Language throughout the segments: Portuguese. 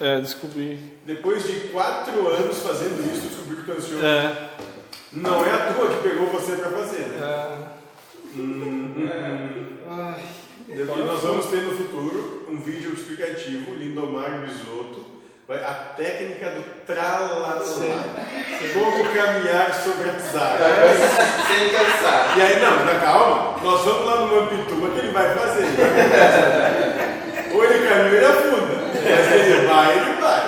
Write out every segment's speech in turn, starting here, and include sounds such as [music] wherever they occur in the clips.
É, descobri. Depois de quatro anos fazendo isso, descobriu que tu é ansioso. É. Não é à toa que pegou você para fazer, né? é. Hum, hum. Ai. E nós vamos ter no futuro um vídeo explicativo, Lindomar Bisotto, vai- a técnica do tralalá. Como caminhar sobre as águas. Sem cansar. E aí, não, não, calma, nós vamos lá no Mampituba que ele vai fazer. Ele vai fazer. Ou ele caminha ele afunda. Mas ele vai, ele vai.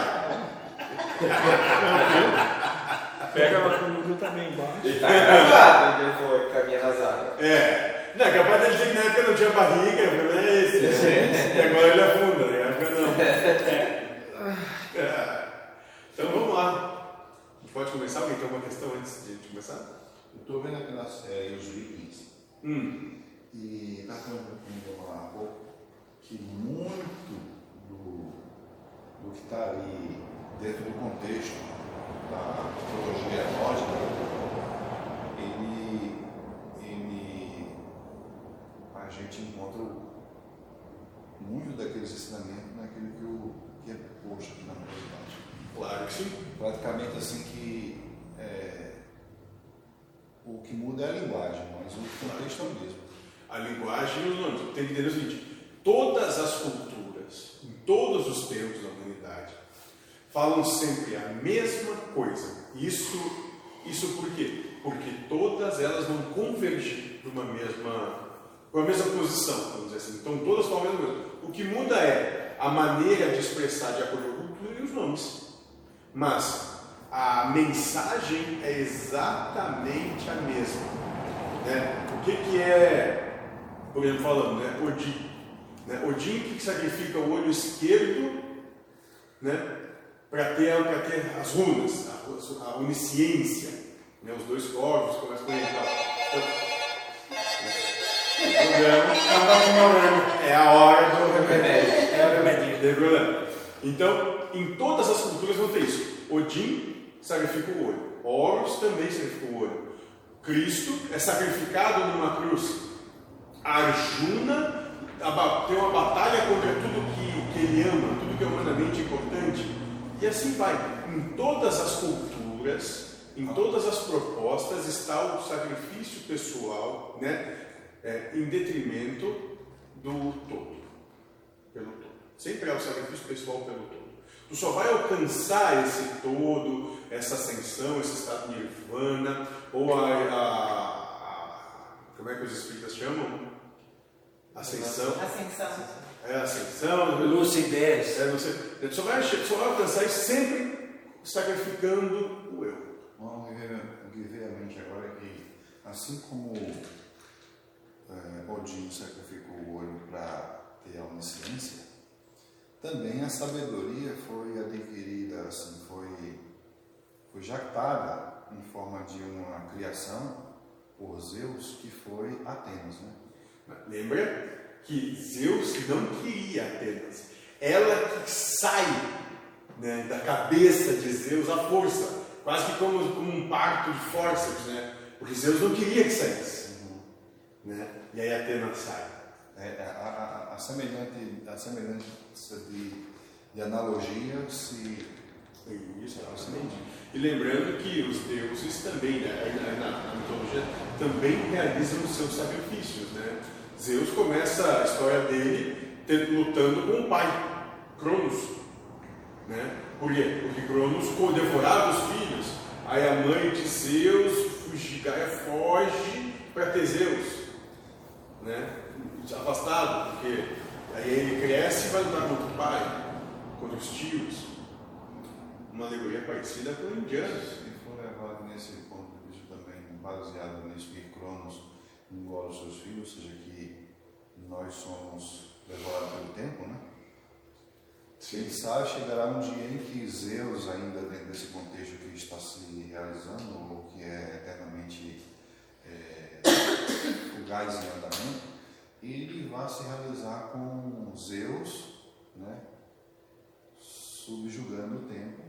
Pega ela comigo também embaixo. Ele tá cansado, ele foi caminhar nas águas. É. Não, capaz dele dizer que na época não tinha barriga, eu falei, é esse. né? E agora ele afunda, né? Na época não. É. Então vamos lá. A gente pode começar? Alguém tem alguma questão antes de começar? Eu estou vendo aquela série Os Vikings Hum. e está falando comigo lá há pouco que muito do, do que está ali dentro do contexto da mitologia nórdica, ele, ele, a gente encontra muito daqueles ensinamentos naquilo que, o, que é posto aqui na realidade Claro que sim. praticamente assim que é, o que muda é a linguagem, mas o contexto é o mesmo. A linguagem. Tem que entender o seguinte: todas as culturas, em todos os tempos falam sempre a mesma coisa. Isso, isso por quê? Porque todas elas vão convergir para uma mesma, para uma mesma posição, vamos dizer assim. Então todas falam a mesma coisa. O que muda é a maneira de expressar de acordo com a cultura e os nomes. Mas a mensagem é exatamente a mesma. Né? O que, que é, por exemplo, falando, né? Odin. Né? Odin que sacrifica o olho esquerdo né? Para ter, pra ter as runas, a, a onisciência. Né? Os dois corvos começam tal. Então, programa, é a hora do remédio. É o remédio. Problema. Então, em todas as culturas vão ter isso. Odin sacrifica o olho. Horus também sacrifica o olho. Cristo é sacrificado numa cruz. Arjuna tem uma batalha contra tudo que, que ele ama, tudo que é humanamente importante. E assim vai. Em todas as culturas, em todas as propostas, está o sacrifício pessoal né, é, em detrimento do todo. Pelo todo. Sempre é o sacrifício pessoal pelo todo. Tu só vai alcançar esse todo, essa ascensão, esse estado nirvana, ou a, a- a- Como é que os espíritas chamam? Ascensão. Ascensão. É ascensão. Lucidez. É, você, tu só vai, só vai alcançar isso sempre sacrificando o eu. Bom, o que veio- à mente agora é que, assim como é, Odin sacrificou o olho para ter a onisciência, também a sabedoria foi adquirida, assim, foi, foi jactada em forma de uma criação por Zeus, que foi Atenas, né? Lembra que Zeus não queria Atenas. Ela que sai né, da cabeça de Zeus a força, quase que como, como um parto de forças, né? Porque Zeus não queria que saísse. Né? E aí Atenas sai. É, a, a, a, semelhante, a semelhança de, de analogia se Isso, exatamente. E lembrando que os deuses também, né, na, na- na mitologia, também realizam os seus sacrifícios. Né? Zeus começa a história dele lutando com o pai, Cronos. Né? Por quê? Porque Cronos devorava os filhos. Aí a mãe de Zeus fugi, Gaia foge para Teseus. Né? Afastado, porque aí ele cresce e vai lutar contra o pai, contra os tios uma alegoria parecida com indianos. Se for levado nesse ponto de vista também, baseado nisso que Cronos engole os seus filhos, ou seja, que nós somos devorados pelo tempo, né? Quem sabe chegará um dia em que Zeus, ainda dentro desse contexto que está se realizando, ou que é eternamente é, [coughs] fugaz em andamento, ele vai se realizar com Zeus, né? subjugando o tempo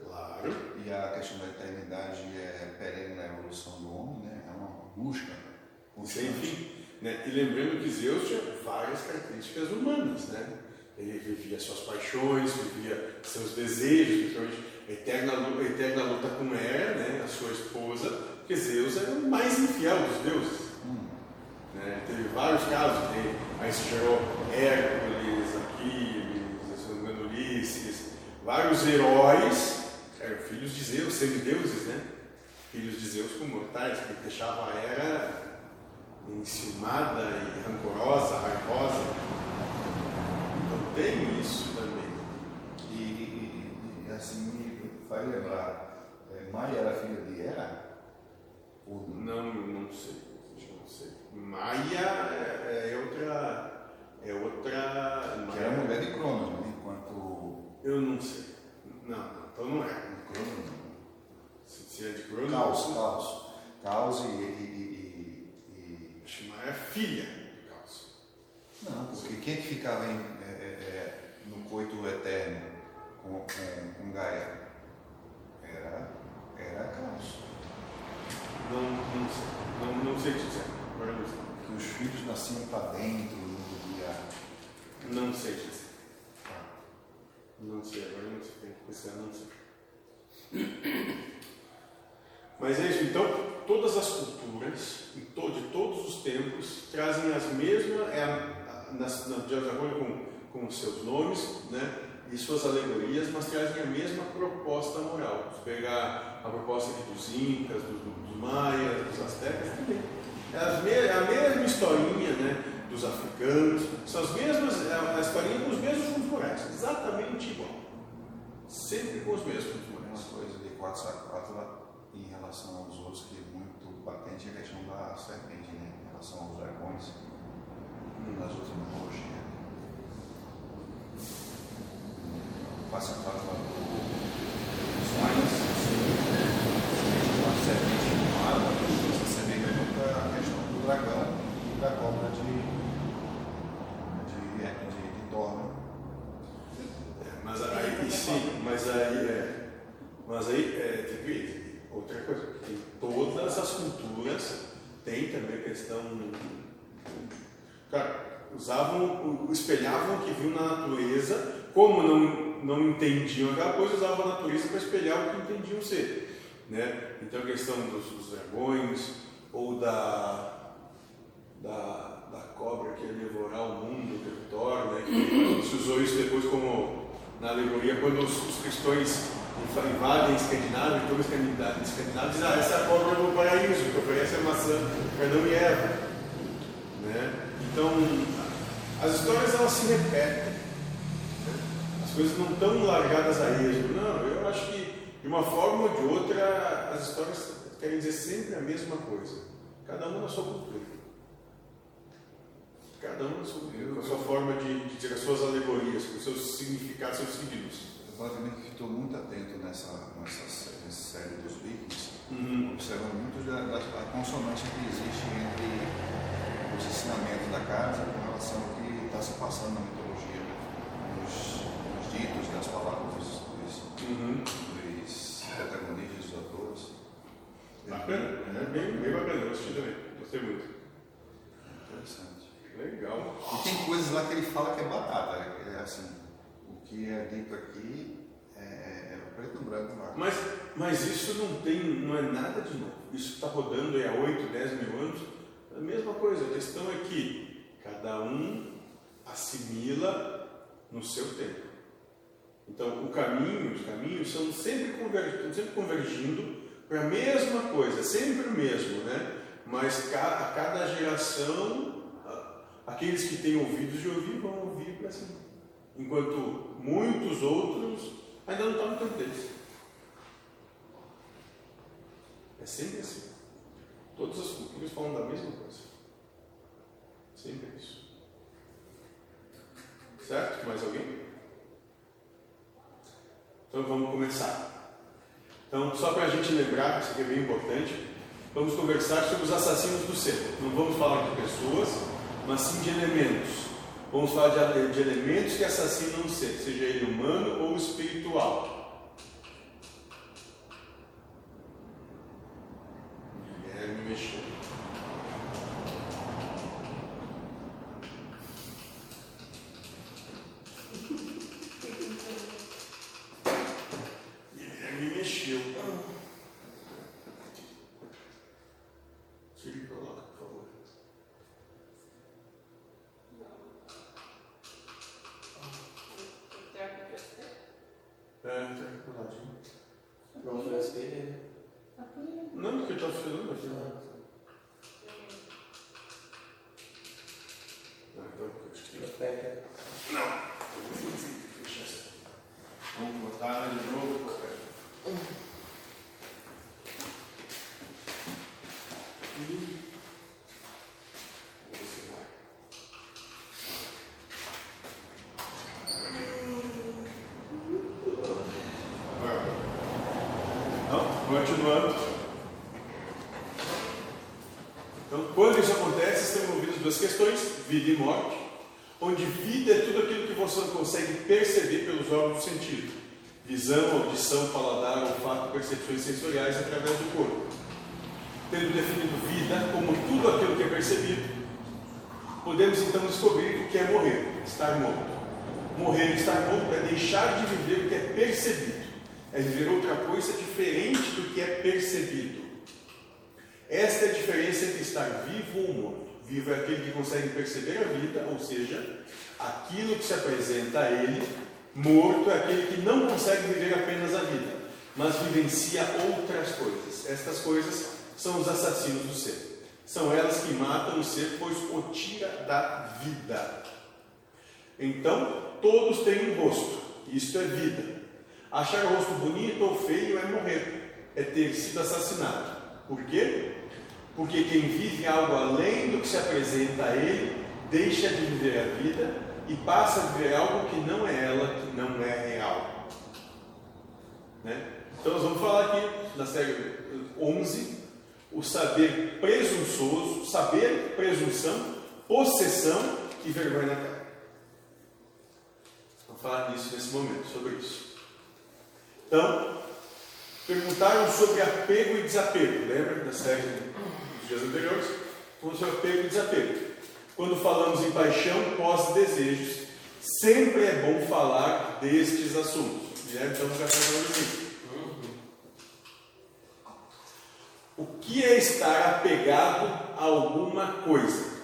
Claro. e a questão da eternidade é perene na evolução do homem, né? É uma busca constante. fim. Né? E lembrando que Zeus tinha várias características humanas. Né? ele vivia suas paixões, vivia seus desejos, principalmente a eterna, lu- a eterna luta com Hera, né, a sua esposa, porque Zeus era o mais infiel dos deuses. Né? Teve vários casos, tem, aí se gerou Hércules, Aquiles, Ulisses, vários heróis, eram filhos de Zeus, semideuses, né? Filhos de Zeus com mortais, que deixavam a Hera enciumada e rancorosa, raivosa. Então tem isso também. E, e- e, assim me faz lembrar, é, Maia era filha de Hera? Ou não? Não, não sei, não sei. Maia é, é outra, é outra. Que era mulher de Cronos, né? Enquanto Eu não sei. Não, não, então não é. Cronos não. Se, se é de Cronos, Caos, Caos. Caos e, e- Maia é filha de Caos. Não, porque quem é que ficava em, é, é, é, no coito eterno com, com, com Gaia? Era, era Caos. Não, não sei. Não, não sei dizer. Agora não sei. Que os filhos nasciam para dentro, não podia. Não sei dizer. Não sei, agora não sei. Tem que pensar, não sei. Mas é isso, então, todas as culturas, de todos os tempos, trazem as mesmas, é a, a, nas, na, de acordo com, com seus nomes né, e suas alegorias, mas trazem a mesma proposta moral. Se pegar a proposta dos Incas, dos, dos Maias, dos Aztecas, também. É, me- é a mesma historinha né, dos africanos, são as mesmas, é a historinha com os mesmos fundos morais, exatamente igual. Sempre com os mesmos fundos Uma morais. coisa de 4 a 4 em relação aos outros que é muito patente a questão da serpente, né? Em relação aos dragões nas outras mitologias. Passa a 4 lá dos sonhos, uma serpente chamada, essa serpente é muito a questão do dragão e da cobra de, de, de, de Thor, né? É, Mas aí, sim, mas aí é. Mas aí é, tem que- outra coisa, tem todas as culturas tem também a questão. Cara, usavam, espelhavam o que viu na natureza, como não, não entendiam aquela coisa, usavam a natureza para espelhar o que entendiam ser. Né? Então a questão dos, dos dragões, ou da, da, da cobra que ia devorar o mundo, o Thor, né? que se usou isso depois como na alegoria, quando os, os cristãos invadem a Escandinávia, os escandinavos escandinavos dizem, ah, essa é a cobra do paraíso, que oferece a maçã para Adão e Eva. Né? Então, as histórias elas se repetem. né? As coisas não estão largadas a esmo. Não, eu acho que de uma forma ou de outra as histórias querem dizer sempre a mesma coisa. Cada uma na sua cultura. Cada uma na sua cultura, com a sua forma de, de dizer as suas alegorias, com os seus significados, seus signos. Eu basicamente estou muito atento nessa, nessa, nessa série dos Vikings, Uhum. observando muito da, da, da consonância que existe entre os ensinamentos da casa com relação ao que está se passando na mitologia, nos, nos ditos das palavras dos, dos, Uhum. dos protagonistas, dos atores. Bacana, é bem, bem bacana, eu assisti também, gostei muito. Interessante. Legal. E tem coisas lá que ele fala que é batata. É assim, o que é dito aqui é, é preto branco. Mas, mas isso não tem, não é nada de novo. Isso está rodando aí há 8, 10 mil anos. É a mesma coisa. A questão é que cada um assimila no seu tempo. Então, o caminho, os caminhos são sempre convergindo, sempre convergindo para a mesma coisa, sempre o mesmo, né? Mas a cada geração, aqueles que têm ouvidos de ouvir vão ouvir para cima. Enquanto muitos outros ainda não estão no tempo deles. É sempre assim. Todas as culturas falam da mesma coisa. Sempre isso. Certo? Mais alguém? Então vamos começar. Então, só para a gente lembrar, isso aqui é bem importante, vamos conversar sobre os assassinos do ser. Não vamos falar de pessoas, mas sim de elementos. Vamos falar de, de elementos que assassinam o ser, seja ele humano ou espiritual. Guilherme mexeu. É, tá do ladinho. Não foi as pereiras. Não, porque eu tô filmando aqui. Ah, então, acho que Pega. Vamos botar de novo. Então, continuando. Então, quando isso acontece, estão envolvidas duas questões, vida e morte, onde vida é tudo aquilo que você não consegue perceber pelos órgãos do sentido. Visão, audição, paladar, olfato, percepções sensoriais através do corpo. Tendo definido vida como tudo aquilo que é percebido, podemos então descobrir o que é morrer, estar morto. Morrer e estar morto é deixar de viver o que é percebido, é viver outra coisa diferente do que é percebido. Esta é a diferença entre estar vivo ou morto. Vivo é aquele que consegue perceber a vida, ou seja, aquilo que se apresenta a ele. Morto é aquele que não consegue viver apenas a vida, mas vivencia outras coisas. Estas coisas são os assassinos do ser. São elas que matam o ser, pois o tira da vida. Então, todos têm um rosto. Isto é vida. Achar o rosto bonito ou feio é morrer, é ter sido assassinado. Por quê? Porque quem vive algo além do que se apresenta a ele, deixa de viver a vida e passa a viver algo que não é ela, que não é real. Né? Então nós vamos falar aqui na série 11, o saber presunçoso, saber, presunção, possessão e vergonha na cara. Vamos falar disso nesse momento, sobre isso. Então, perguntaram sobre apego e desapego, lembra da série dos dias anteriores? Falamos sobre apego e desapego. Quando falamos em paixão, pós-desejos, sempre é bom falar destes assuntos. Né? Então, já falando assim. O que é estar apegado a alguma coisa?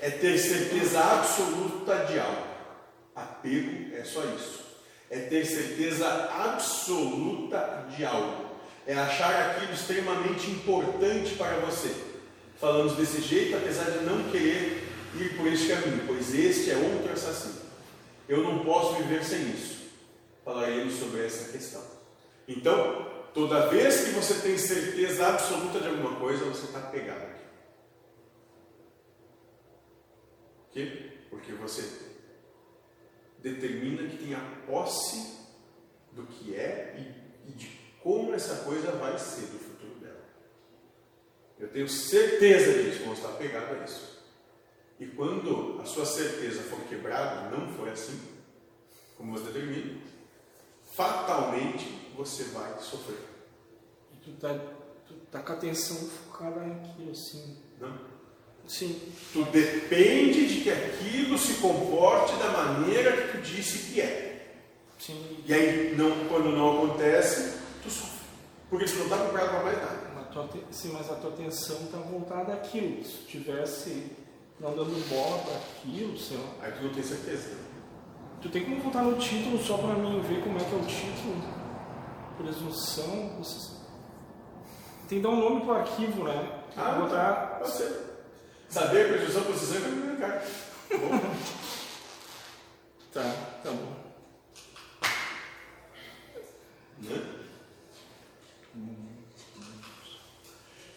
É ter certeza absoluta de algo. Apego é só isso. É ter certeza absoluta de algo. É achar aquilo extremamente importante para você. Falamos desse jeito, apesar de não querer ir por este caminho, pois este é outro assassino. Eu não posso viver sem isso. Falaremos sobre essa questão. Então, toda vez que você tem certeza absoluta de alguma coisa, você está pegado aqui. Por quê? Porque você determina que tem a posse do que é e, e de como essa coisa vai ser do futuro dela. Eu tenho certeza disso, vou estar pegado a isso. E quando a sua certeza for quebrada, não for assim, como você determina, fatalmente você vai sofrer. E tu tá, tu tá com a atenção focada naquilo, assim. Não? Sim. Tu depende de que aquilo se comporte da maneira que tu disse que é. Sim. E aí, não, quando não acontece, tu sofre. Porque tu não está preparado para mais nada. Mas tua, sim, mas a tua atenção está voltada àquilo. Se tu tivesse não dando bola para aquilo, sei lá. Aí tu não tem certeza. Tu tem como voltar no título só para mim ver como é que é o título? Presunção. vocês- Tem que dar um nome pro arquivo, né? Ah, botar. Pode ser. Saber, presunção, posição e comunicar. Tá, tá bom. né?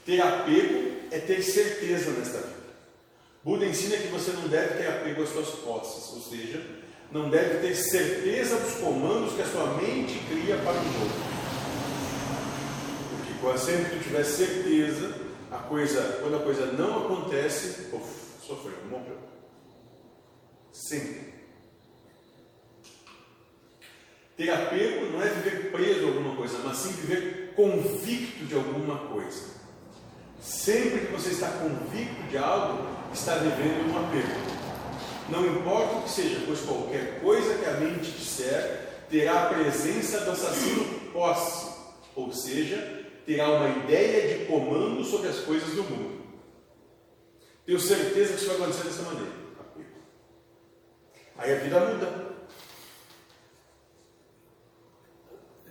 Ter apego é ter certeza nesta vida. Buda ensina que você não deve ter apego às suas posses, ou seja, não deve ter certeza dos comandos que a sua mente cria para o jogo. Porque sempre que tu tiver certeza, a coisa, quando a coisa não acontece, uf, sofreu, morreu. Sempre. Ter apego não é viver preso a alguma coisa, mas sim viver convicto de alguma coisa. Sempre que você está convicto de algo, está vivendo um apego. Não importa o que seja, pois qualquer coisa que a mente disser terá a presença do assassino posse, ou seja, terá uma ideia de comando sobre as coisas do mundo. Tenho certeza que isso vai acontecer dessa maneira. Aí a vida muda.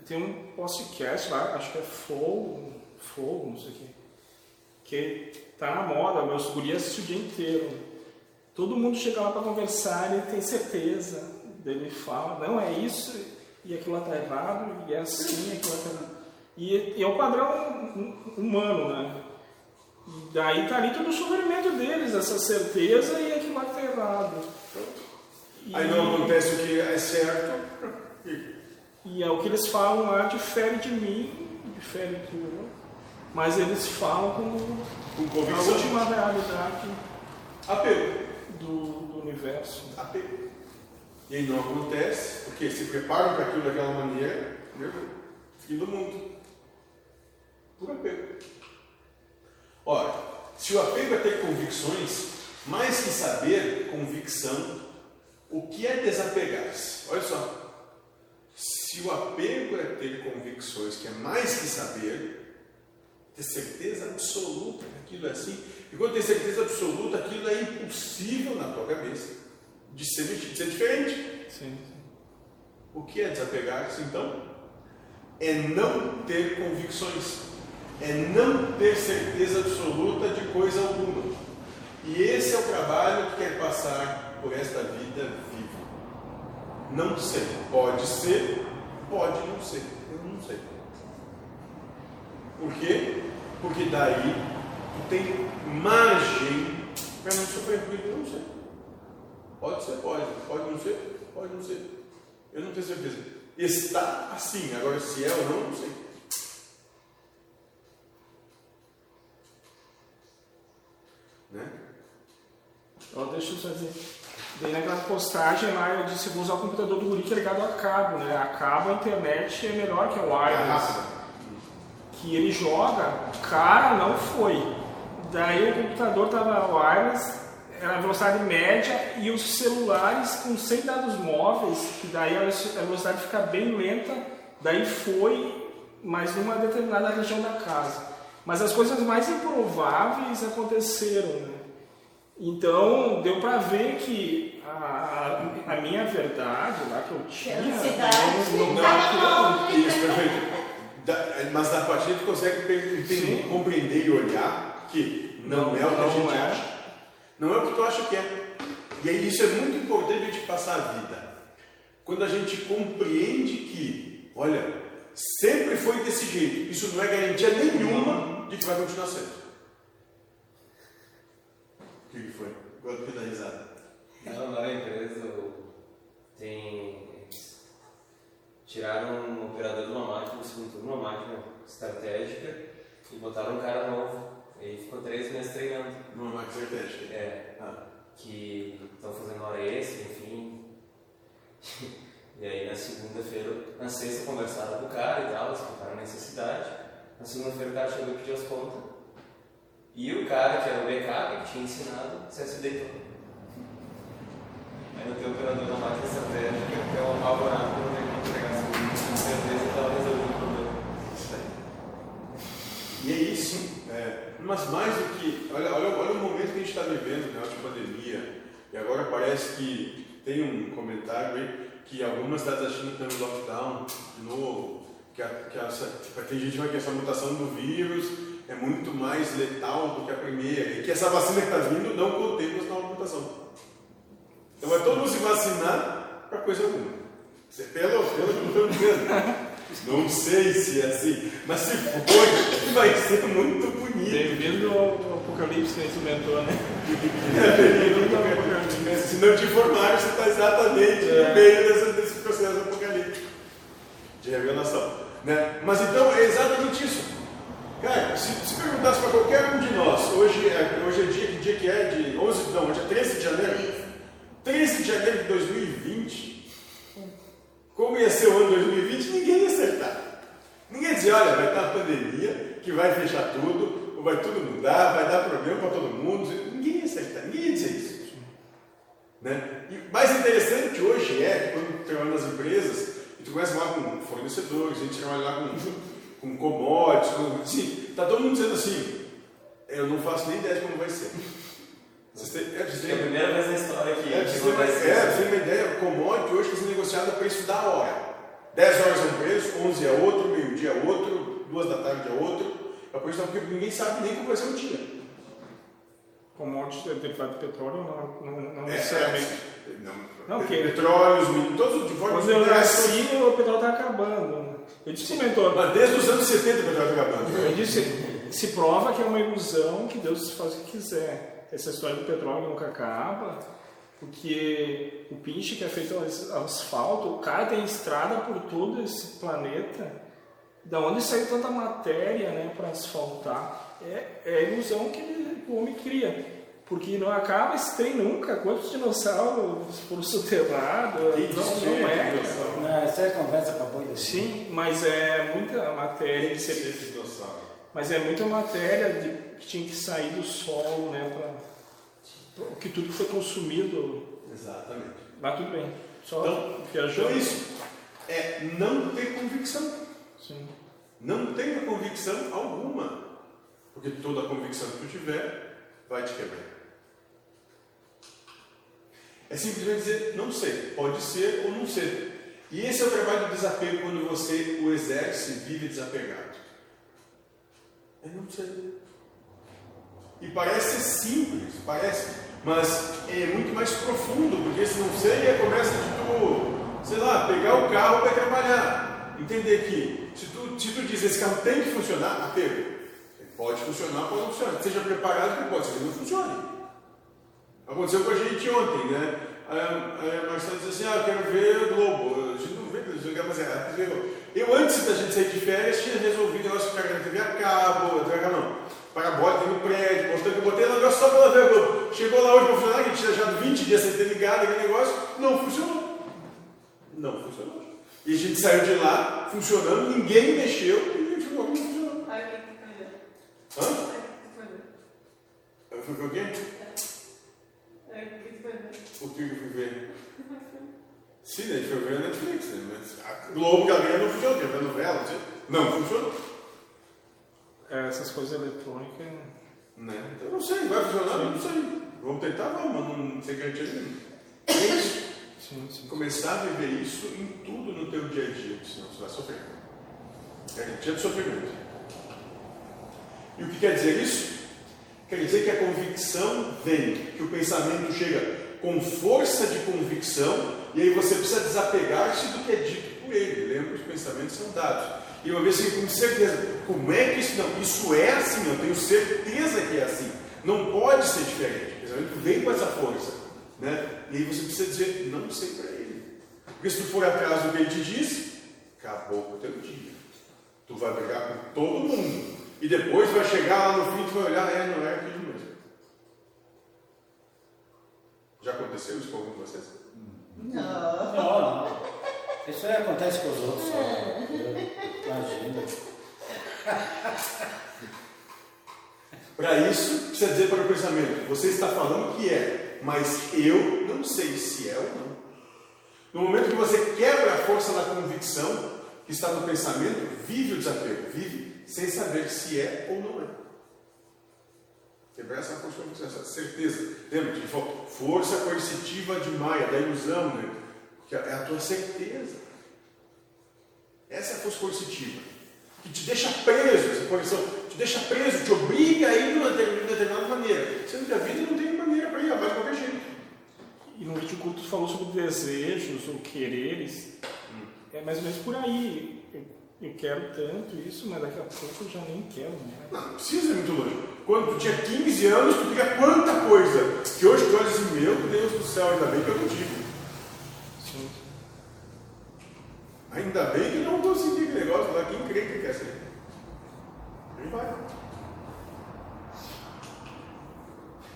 tem um podcast lá, acho que é Fogo, Fogo, não sei o quê, que tá na moda, meus gurias assistem o dia inteiro. Todo mundo chega lá para conversar, ele tem certeza. Ele fala, não, é isso, e aquilo lá tá errado, e é assim, e aquilo lá tá errado. E, e é o padrão humano, né? E daí tá ali todo o sofrimento deles, essa certeza e aquilo lá que tá errado. E- Aí não acontece o que é certo. e- E é o que eles falam lá, difere de mim, difere de tu. Mas eles falam como Com a última realidade Apego. Do, do universo. Apego. E aí não acontece, porque se preparam para aquilo daquela maneira, Deus, fim do mundo. Por apego. Ora, se o apego é ter convicções, mais que saber, convicção, o que é desapegar-se? Olha só. Se o apego é ter convicções, que é mais que saber, ter certeza absoluta que aquilo é assim, e quando tem certeza absoluta, aquilo é impossível na tua cabeça de ser, de ser diferente. Sim. O que é desapegar-se então? É não ter convicções, é não ter certeza absoluta de coisa alguma. E esse é o trabalho que quer passar por esta vida viva. Não sei, pode ser, pode não ser, eu não sei. Por quê? Porque daí tu tem margem para não sofrer, eu não sei. Pode ser, pode. Pode não ser, pode não ser. Eu não tenho certeza. Está assim. Agora, se é ou não, não sei. Né? Ó, deixa eu só dizer. Daí naquela postagem lá eu disse, vou usar o computador do guri que é ligado a cabo, né? A cabo, a internet é melhor que É wireless. Que ele joga, cara, não foi. Daí o computador estava wireless, era a velocidade média, e os celulares com 100 dados móveis, que daí a velocidade fica bem lenta, daí foi, mas numa determinada região da casa. Mas as coisas mais improváveis aconteceram. Né? Então deu para ver que a, a minha verdade lá que eu tinha não, não. Da- mas na partir tu consegue entender, Sim. compreender e olhar que não, é o que a Não gente é. acha. Não é o que tu acha que é. E aí isso é muito importante de passar a vida. Quando a gente compreende que, olha, sempre foi desse jeito, isso não é garantia nenhuma de que vai continuar sendo. O que foi? Agora que dá risada. Não, na empresa tem. Tiraram um operador de uma máquina, um segundo turno, uma máquina estratégica e botaram um cara novo. E ficou três meses treinando. Numa máquina estratégica. É, Ah, que estão fazendo hora extra, enfim. [laughs] E aí na segunda-feira, na sexta conversaram com o cara e tal, explicaram a necessidade. Na segunda-feira o cara chegou e pediu as contas. E o cara, que era o backup, que tinha ensinado, se acidentou. Aí não tem operador da máquina estratégica, que é um apavorado quando tem que entregar as coisas. Com certeza estava resolvendo o problema. isso aí. E é isso. é, mas mais do que. Olha, olha, olha o momento que a gente está vivendo, né? De pandemia. E agora parece que tem um comentário aí que algumas cidades da China estão em lockdown de novo. Que, a, que essa, tem gente que vai que essa mutação do vírus é muito mais letal do que a primeira. E que essa vacina que está vindo não contempla essa nova mutação. Então vai todo mundo se vacinar para coisa alguma. É Pelo, pelo que eu estou dizendo. [laughs] Não sei se é assim, mas se for, vai ser muito bonito. Bem-vindo ao apocalipse que a gente inventou, né? Se não te informar, você está exatamente no meio desse, desse processo apocalíptico de revelação. Né? Mas então é exatamente isso. Cara, se, se perguntasse para qualquer um de nós, hoje é, hoje é dia, que dia que é? De 11, não, hoje é 13 de janeiro. 13 de janeiro de 2020, como ia ser o ano 2020, ninguém ia acertar. Ninguém ia dizer, olha, vai ter uma pandemia que vai fechar tudo, ou vai tudo mudar, vai dar problema para todo mundo. Ninguém ia acertar, ninguém ia dizer isso. Né? E mais interessante hoje é quando tu trabalha nas empresas, e tu começa lá com fornecedores, a gente trabalha lá com, com commodities, com, assim, tá todo mundo dizendo assim, eu não faço nem ideia de como vai ser. Vocês têm, é, vocês que têm- é a primeira vez na história que é, que acontece é, você ter uma ideia, o commodity hoje está sendo negociado a preço da hora. 10 horas é um preço, 11 é outro, meio-dia é outro, 2 da tarde é outro. É por isso que ninguém sabe nem como vai ser o dia. Commodity derivado de petróleo não, não, não É, necessariamente. Não, Não, que- petróleos, mil- todos de forma Quando eu nasci, o petróleo está acabando. Ele disse, comentou. Mas desde os anos 70 o petróleo está acabando. Ele disse, se prova que é uma ilusão que Deus faz o que quiser. Essa história do petróleo nunca acaba, porque o pinche que é feito asfalto, o cara tem estrada por todo esse planeta. Da onde saiu tanta matéria né, para asfaltar? É, é a ilusão que o homem cria. Porque não acaba esse trem nunca. Quantos dinossauros foram soterrados? Não, não é. Não, essa é conversa para boi Sim, mas é muita matéria de ser mas é muita matéria de, que tinha que sair do solo, né? Pra, que tudo foi consumido. Exatamente. Mas tudo bem. Só Então, viajando. Então é isso. É não ter convicção. Sim. Não tenha convicção alguma. Porque toda convicção que tu tiver vai te quebrar. É simplesmente dizer, não sei, pode ser ou não ser. E esse é o trabalho do desapego quando você o exerce e vive desapegado. É não sei. E parece simples, parece, mas é muito mais profundo, porque esse não sei começa de tu, sei lá, pegar o carro para trabalhar. Entender que se tu, se tu diz esse carro tem que funcionar. Ele pode funcionar, pode não funcionar. Seja preparado que pode ser que não funcione. Aconteceu com a gente ontem, né? A- Marcela disse assim, ah, eu quero ver o Globo. A gente não vê televisão, mas é. Eu, antes da gente sair de férias, tinha resolvido o negócio de cabo, TV a cabo não. Parabólica no prédio, mostrando que eu botei o negócio só pela ver o Globo. Chegou lá hoje para funcionar, que tinha já 20 dias sem ter ligado aquele negócio, não funcionou. Não funcionou. E a gente saiu de lá funcionando, ninguém mexeu e a gente ficou não funcionou. Ai, o que que foi? Hã? Que que foi ver? O quê? Ai, o que que foi ver? O que eu fui ver? [laughs] Sim, a gente foi ver a Netflix, né? Mas a Globo Galinha não funcionou, quer ver novela. Não funcionou. É, essas coisas eletrônicas. Né? Eu não sei, vai funcionar? Não sei. Vamos tentar, vamos, mas não sei garantia nenhuma. É. Sim, sim. Começar a viver isso em tudo no teu dia a dia, senão você vai sofrer. Garantia de sofrimento. E o que quer dizer isso? Quer dizer que a convicção vem, que o pensamento chega com força de convicção, e aí você precisa desapegar-se do que é dito por ele. Lembra que os pensamentos são dados. E uma vez assim, com certeza, como é que isso não? Isso é assim, eu tenho certeza que é assim. Não pode ser diferente. O pensamento vem com essa força. Né? E aí você precisa dizer, não sei para ele. Porque se tu for atrás do que ele te diz, acabou com o teu dia. Tu vai brigar com todo mundo. E depois vai chegar lá no fim e tu vai olhar, é, não é aquilo mesmo. Já aconteceu isso com algum de vocês? Não, não. Isso aí acontece com os outros só. Imagina. [laughs] Para isso, precisa dizer para o pensamento: você está falando que é, mas eu não sei se é ou não. No momento que você quebra a força da convicção que está no pensamento, vive o desapego, vive sem saber se é ou não é. Quebrar essa força da convicção, essa certeza. Lembra falou força coercitiva de Maia, da ilusão, né? Que é a tua certeza. Essa é a força coercitiva. Que te deixa preso, essa coerção, te deixa preso, te obriga a ir de uma determinada maneira. Sendo que a vida não tem maneira para ir, ela vai de qualquer jeito. E no vídeo curto tu falou sobre desejos ou quereres. É mais ou menos por aí. Eu, eu quero tanto isso, mas daqui a pouco eu já nem quero mais. Não, não precisa ir muito longe. Quando tu tinha 15 anos, tu queria quanta coisa. Que hoje tu olha assim, meu Deus do céu, ainda bem que eu não tive. Sim. Ainda bem que não consegui aquele negócio lá, quem crê que quer ser. Ele vai.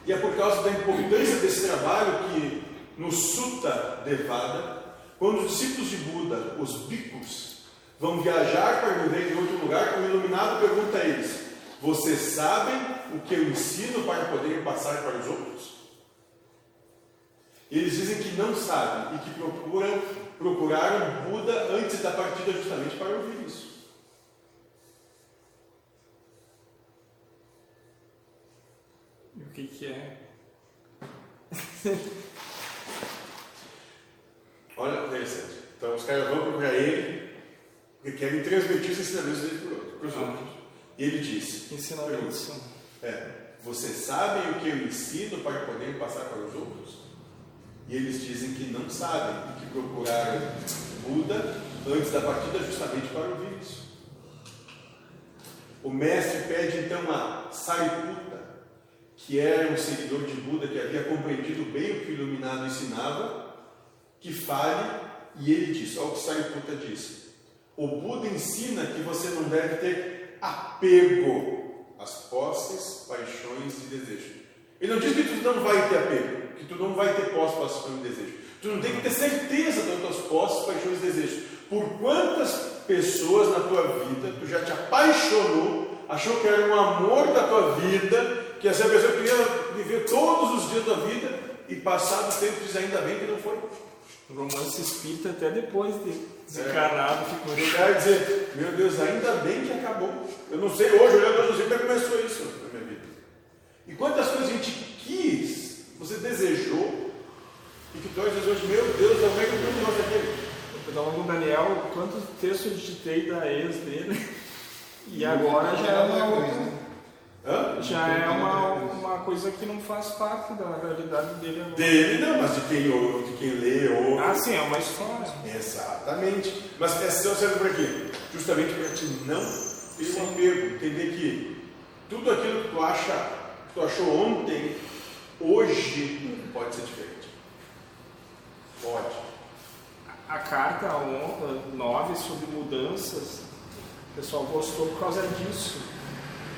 E é por causa da importância desse trabalho que no Sutta Devada, quando os discípulos de Buda, os bhikkhus, vão viajar para viver em outro lugar, o iluminado pergunta a eles: Vocês sabem o que eu ensino para poderem passar para os outros? E eles dizem que não sabem e que procuram, procuraram Buda antes da partida justamente para ouvir isso. E o que, que é? [laughs] Olha, interessante. Então os caras vão procurar ele Porque querem transmitir os ensinamentos dele para os Ah. outros. E ele disse: Ensinamentos. é, Vocês sabem o que eu ensino para poder passar para os outros? E eles dizem que não sabem que procuraram Buda antes da partida justamente para ouvir isso. O mestre pede então a Sariputta, que era um seguidor de Buda que havia compreendido bem o que o iluminado ensinava, que fale, e ele diz: olha o que Sariputta diz. O Buda ensina que você não deve ter apego às posses, paixões e desejos. Ele não diz que tu não vai ter apego, que tu não vai ter posse, paixão e desejo. Tu não tem que ter certeza das tuas posses, paixões e desejos. Por quantas pessoas na tua vida tu já te apaixonou, achou que era um amor da tua vida, que essa pessoa queria viver todos os dias da tua vida e passado o tempo diz ainda bem que não foi. O romance espírita, até depois de desencarnado, ficou Chegar e dizer, meu Deus, ainda bem que acabou. Eu não sei hoje, olhando, é que começou isso na minha vida. E quantas coisas a gente quis, você desejou, e que diz hoje, meu Deus, é que eu vou nós aquele? Eu estava com o Daniel, quantos textos eu digitei da ex dele, e agora já é uma outra. Hã? Já é uma, uma coisa que não faz parte da realidade dele agora. Dele não, mas de quem ouve, de quem lê, ouve. Ah, sim, é uma história. Exatamente. Mas essa situação serve para quê? Justamente para te não ter um apego, entender que tudo aquilo que tu acha, que tu achou ontem, hoje pode ser diferente. Pode. A carta 9 sobre mudanças, o pessoal gostou por causa disso.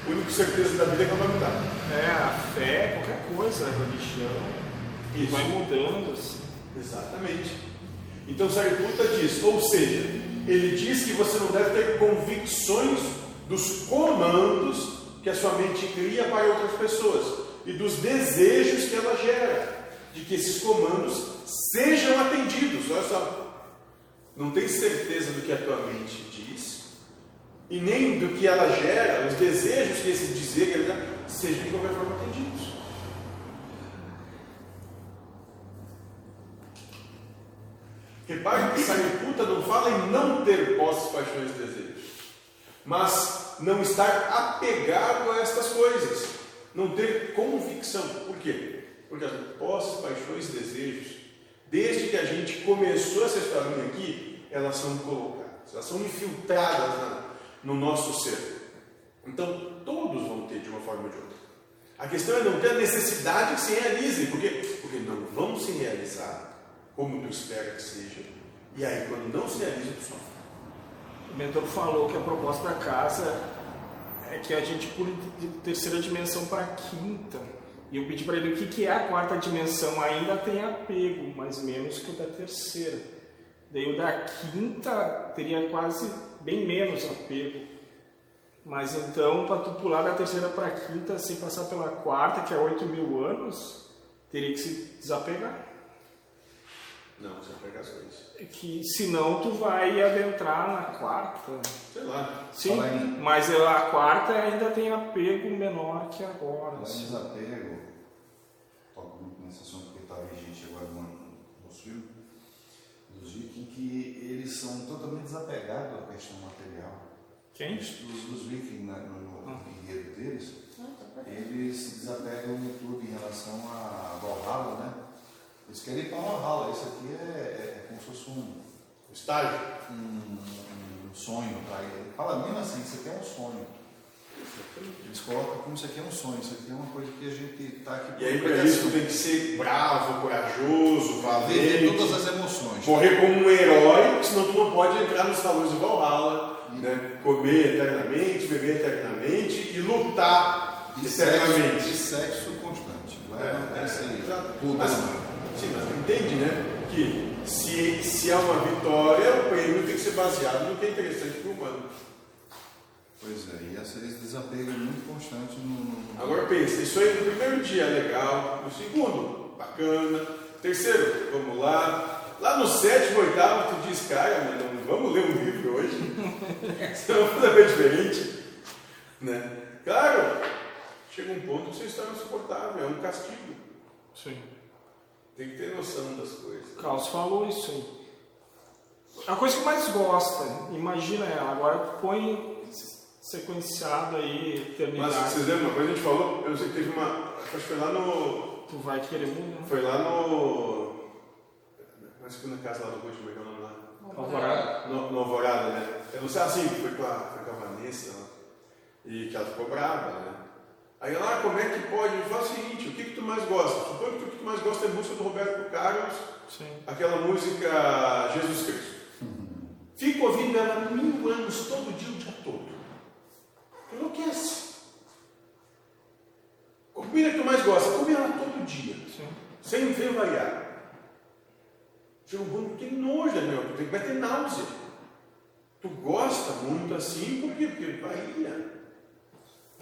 A única certeza da vida é que ela vai mudar. É, a fé, qualquer coisa, a religião, e Isso. vai mudando. Assim. Exatamente. Então Sariputta diz, ou seja, ele diz que você não deve ter convicções dos comandos que a sua mente cria para outras pessoas e dos desejos que ela gera, de que esses comandos sejam atendidos. Olha só, não tem certeza do que a tua mente diz e nem do que ela gera, os desejos que esse dizer que dá, sejam de qualquer forma atendidos. Repare que Sariputta não fala em não ter posses, paixões e desejos, mas não estar apegado a estas coisas, não ter convicção. Por quê? Porque as posses, paixões e desejos, desde que a gente começou essa historinha aqui, elas são colocadas, elas são infiltradas na- no nosso ser. Então, todos vão ter de uma forma ou de outra. A questão é não ter a necessidade que se realizem, porque, porque não vão se realizar como tu espera que seja. E aí, quando não se realiza, tu sofre. O mentor falou que a proposta da casa é que a gente pule de terceira dimensão para a quinta. E eu pedi para ele o que, que é a quarta dimensão. Ainda tem apego, mas menos que o da terceira. Daí o da quinta teria quase bem menos apego. Mas então, para tu pular da terceira para a quinta sem passar pela quarta, que é 8 mil anos, teria que se desapegar. Não, você pega as coisas. É Que senão tu vai adentrar na quarta. Sei lá. Sim, mas a quarta ainda tem apego menor que agora. Em assim. desapego, toco muito nesse assunto porque está vigente agora no, nos filmes dos vikings, que eles são totalmente desapegados da questão material. Quem? Os, os vikings, né, no, no Ah. guerreiro deles, eles se desapegam tudo em relação a Valhalla, né? Eles querem ir para Valhalla. Isso aqui é, é, é como se fosse um, Estágio. um, um sonho para ele. Fala mesmo assim, isso aqui é um sonho. Eles colocam como isso aqui é um sonho, isso aqui é uma coisa que a gente está aqui E aí, para isso, tem que ser bravo, corajoso, Viver valente. todas as emoções. Morrer como um herói, senão tu não pode entrar nos salões de Valhalla, né? comer eternamente, beber eternamente e lutar E sexo, eternamente. e sexo constante. Vai É, é, esse exato. Tu entende, né? Que se, se há uma vitória, o prêmio tem que ser baseado no que é interessante para o humano. Pois é, e esse esse desapego é muito constante no. no- Agora pensa, isso aí no primeiro dia é legal, no segundo, bacana, terceiro, vamos lá. Lá no sétimo, oitavo, tu diz, cara, mano, vamos ler um livro hoje. Senão vai fazer diferente. Né? Claro, chega um ponto que você está insuportável, é um castigo. Sim. Tem que ter noção das coisas. O Carlos falou isso aí. A coisa que mais gosta, imagina ela, agora põe sequenciado aí, Mas eternidade. vocês lembram uma coisa que a gente falou? Eu não sei que teve uma. Acho que foi lá no. Tu vai querer mudar. Foi lá no. Mas que na casa lá do Gucci, como é que é o nome lá? Alvorada. No, no Alvorada, né? Eu não sei assim, foi com a, foi com a Vanessa lá. E que ela ficou brava, né? Aí ela, ah, como é que pode? Fala o seguinte, o que, que tu mais gosta? Suponho que o que tu mais gosta é a música do Roberto Carlos, Sim. aquela música Jesus Cristo. Fico ouvindo ela mil anos, todo dia, o dia todo. Enlouquece. A comida que tu mais gosta, come ela todo dia, Sim. sem ver variar. Chega um ponto que tem nojo, meu, tu tem que vai ter náusea. Tu gosta muito assim, por quê? Porque varia.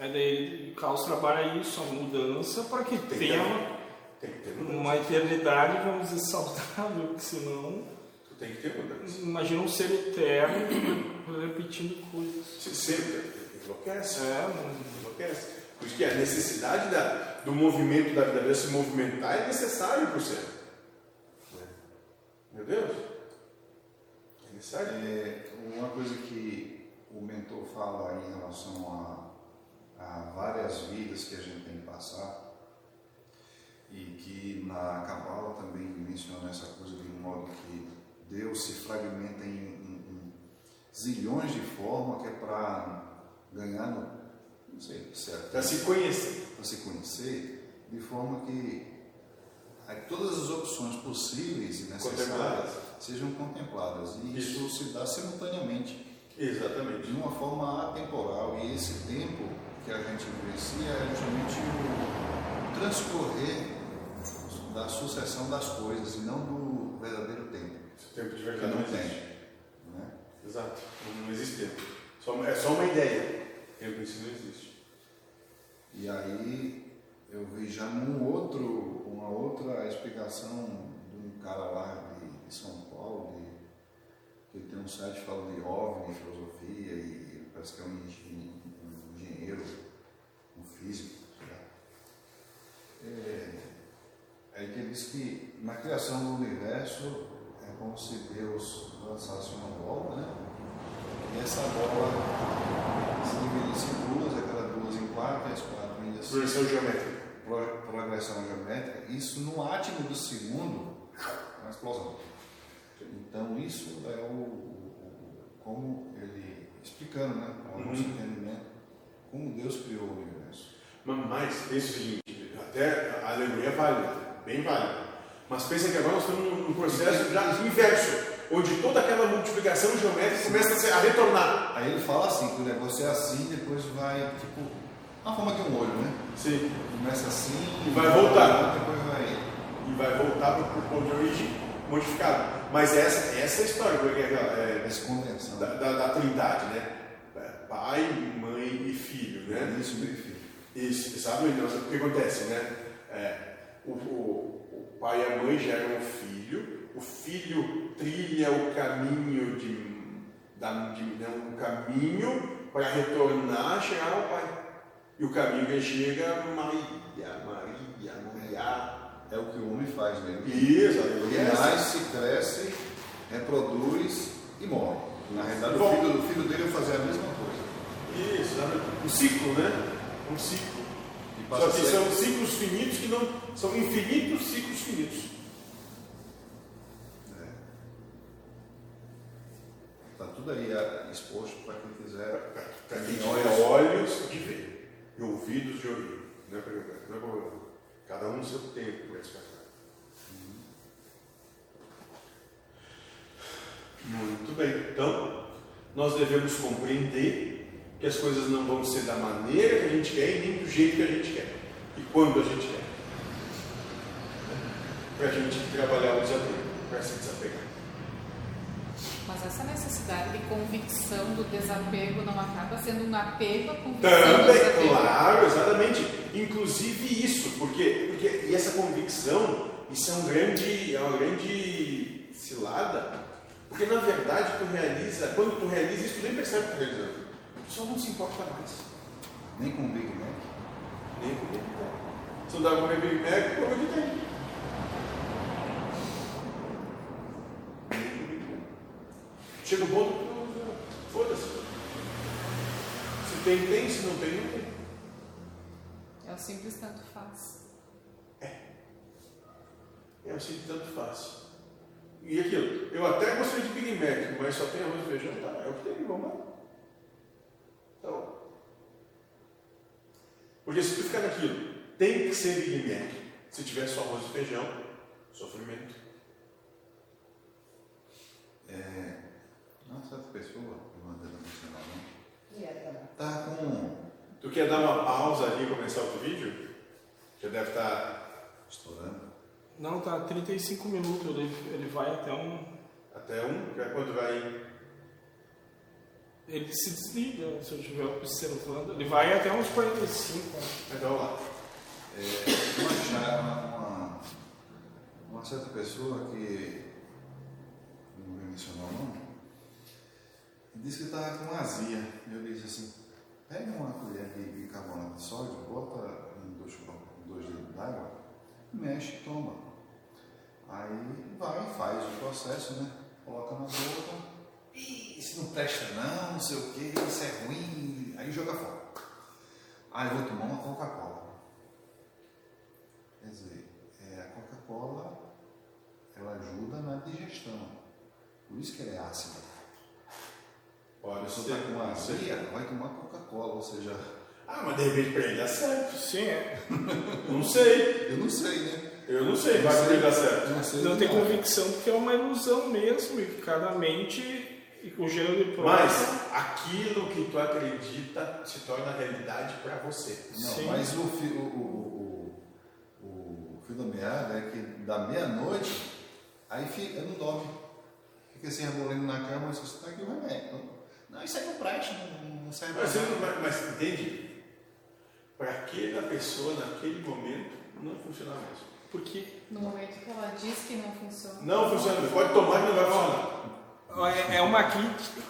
É daí o Caos trabalha isso, a mudança, para que Tem tenha tem que ter mudança. uma eternidade, vamos dizer, saudável, porque senão, Tu tem que ter mudança. imagina um ser eterno repetindo coisas. Se sempre enlouquece. É, não- Enlouquece. Por isso que a necessidade da, do movimento da vida se movimentar é necessário para o ser. Né? Meu Deus. É necessário. É, uma coisa que o mentor fala em relação a, a várias vidas que a gente tem que passar e que na Cabala também menciona essa coisa de um modo que Deus se fragmenta em, em- em zilhões de formas que é para ganhar no, não sei, certo, Para se conhecer. para se conhecer, de forma que todas as opções possíveis e necessárias Contempladas. sejam contempladas. E isso, se dá simultaneamente, Exatamente. de uma forma atemporal. E esse tempo que a gente vivencia é justamente o transcorrer da sucessão das coisas e não do verdadeiro tempo, Esse tempo de verdade não não tem. existe. Né? Exato. Não, existe tempo. Só- é só uma ideia. Tempo em si não existe. E aí eu vi já num outro, uma outra explicação de um cara lá de, de São Paulo, de, que tem um site que fala de OVNI, filosofia, e parece que é um engen- engenheiro, um físico. É, que ele diz que na criação do universo é como se Deus lançasse uma bola, né? E essa bola se dividisse em duas, aquelas duas em quatro, e as quatro em assim, Progressão geométrica. pro- progressão geométrica, isso no átimo do segundo é uma explosão. Então isso é o, o- o- como ele explicando, né, ao nosso Uhum. entendimento, como Deus criou o universo. Mas, pensa o seguinte, até a alegoria é válida, bem válida. Mas pensa que agora nós estamos num processo já inverso, onde toda aquela multiplicação geométrica começa a, retornar. Aí ele fala assim, que o negócio é assim, depois vai, tipo, a forma de um olho, né? Sim. Começa assim E vai voltar. Depois vai. E vai voltar para o ponto de origem modificado. Mas essa, essa é a história, porque é, é, Essa convenção. da, da, da trindade, né? Pai, mãe e filho, né? Isso, meu filho. Isso, sabe o que acontece, né? É, o, o, o pai e a mãe geram o filho, o filho trilha o caminho de, da, de né, um caminho para retornar, chegar ao pai. E o caminho que chega, Maria, Maria, Maria. É o que o homem faz, né? Isso, Ele é nasce, cresce, reproduz e morre. Na realidade, o filho, o filho dele vai fazer a mesma coisa. Isso, sabe? um ciclo, né? Um ciclo. Só que são ciclos finitos que não. São infinitos ciclos finitos. Tá tudo aí é, exposto para quem quiser. Para quem tiver olhos de ver e ouvidos de ouvir. Não é problema. Não é problema. Cada um no seu tempo para despertar. Muito bem. Então, nós devemos compreender que as coisas não vão ser da maneira que a gente quer e nem do jeito que a gente quer. E quando a gente quer. Para a gente trabalhar o desapego, para se desapegar. Mas essa necessidade de convicção do desapego não acaba sendo um apego à convicção Também, claro, exatamente. Inclusive isso, porque, porque e essa convicção, isso é um grande, é uma grande cilada, porque na verdade tu realiza, quando tu realiza isso, tu nem percebe que tu realizando. Só não se importa mais. Nem com o Big Mac. Nem com o Big Mac. Se não dá pra comer Big Mac, como é que tem? O. Chega um ponto que foda-se. Se tem, tem, se não tem, não tem. É o simples tanto faz. É assim, tanto faz. E aquilo, eu até gostei de Big Mac, mas só tem arroz e feijão, tá? É o que tem, vamos lá. Então, porque se tu ficar naquilo, tem que ser Big Mac. Se tiver só arroz e feijão, sofrimento. É, uma certa pessoa, mandei não mencionar não, tá com. Tu quer dar uma pausa ali e começar outro vídeo? Já deve estar estourando. Não, tá 35 minutos, ele, ele vai até um. até um, quando vai. Ele se desliga, se eu estiver observando. Ele vai até uns 45. Então lá. É, uma, uma, uma, certa pessoa que não vou mencionar o nome, disse que estava com azia. Eu disse assim, pega uma colher de bicarbonato de sódio, bota em dois, dois litros d'água, mexe e toma. Aí vai, faz o processo, né? Coloca na boca. Isso não presta não, não sei o que, isso é ruim. Aí joga fora. Aí eu vou tomar uma Coca-Cola. Quer dizer, é, a Coca-Cola ela ajuda na digestão. Por isso que ela é ácida. A Pode pessoa ser. está com azia, vai tomar Coca-Cola, ou seja, Ah, mas de repente pra ele dá certo. Sim, é. Não sei. eu não sei, né? Eu não sei, vai que ele dá certo. Eu não sei. Não tem não. convicção porque é uma ilusão mesmo, e que cada mente e de prova. Mas aquilo que tu acredita se torna realidade pra você. Não, Sim. mas o, o, o, o, o fio da meada é que da meia-noite, aí fica, não dorme. Fica assim, rebolando na cama, você está aqui o remédio. Não, isso aí não presta, não, não serve Mas, mas, mas entende? Para aquela pessoa, naquele momento, não funciona mesmo. Porque No momento que ela diz que não funciona. Não funciona. Pode tomar que não vai funcionar. É, é uma crítica.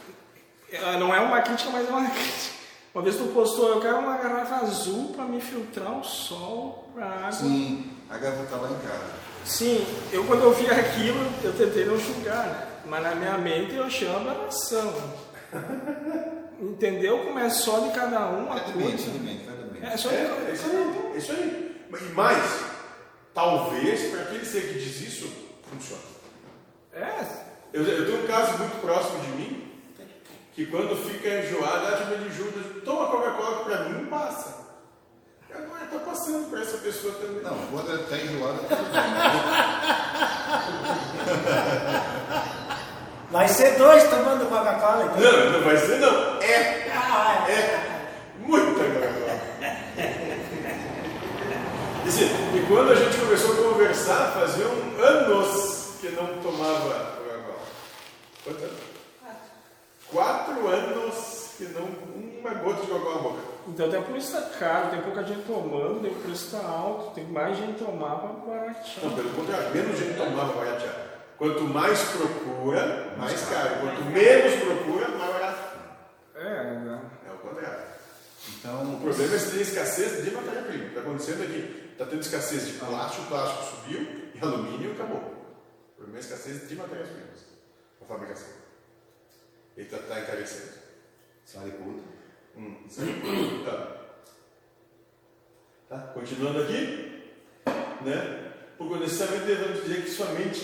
é, Não é uma crítica, mas é uma crítica. Uma vez tu postou, eu quero uma garrafa azul para me filtrar o sol, a água. Sim, a garrafa está lá em casa. Sim, eu quando eu vi aquilo, eu tentei não julgar, né? mas na minha mente eu achei uma aberração. [laughs] Entendeu como é só de cada um a mente, coisa? cada mente, cada mente. É só de É, cada é isso aí. É isso aí. E mais, talvez para aquele ser que diz isso, funcione. É, Eu, eu tenho um caso muito próximo de mim, que quando fica enjoado, ah, tipo, ele Judas, toma Coca-Cola para mim, passa. E agora está passando para essa pessoa também. Não, quando está bem. né? Vai ser dois tomando Coca-Cola. então. Não, não vai ser não. É, Ah, é. é. Muita Coca-Cola. E quando a gente começou a conversar, faziam anos que não tomava. Quanto anos? Quatro anos que não uma gota de Coca-Cola na boca. então até por isso tá caro, tem pouca gente tomando, daí o preço tá alto, tem mais gente tomar para baratear. Não, pelo contrário, menos gente tomava baratear. Quanto mais procura, mais caro. Quanto menos procura, mais barato. É, né? É o contrário. Então, O problema é que tem escassez de matéria-prima. O que está acontecendo aqui? Está tendo escassez de plástico, o plástico subiu e alumínio acabou. O problema é a escassez de matérias-primas para fabricação. Ele está tá encarecendo. sai puta. Hum, certo? tá. Tá? Continuando aqui, né? Porque necessariamente devemos dizer que sua mente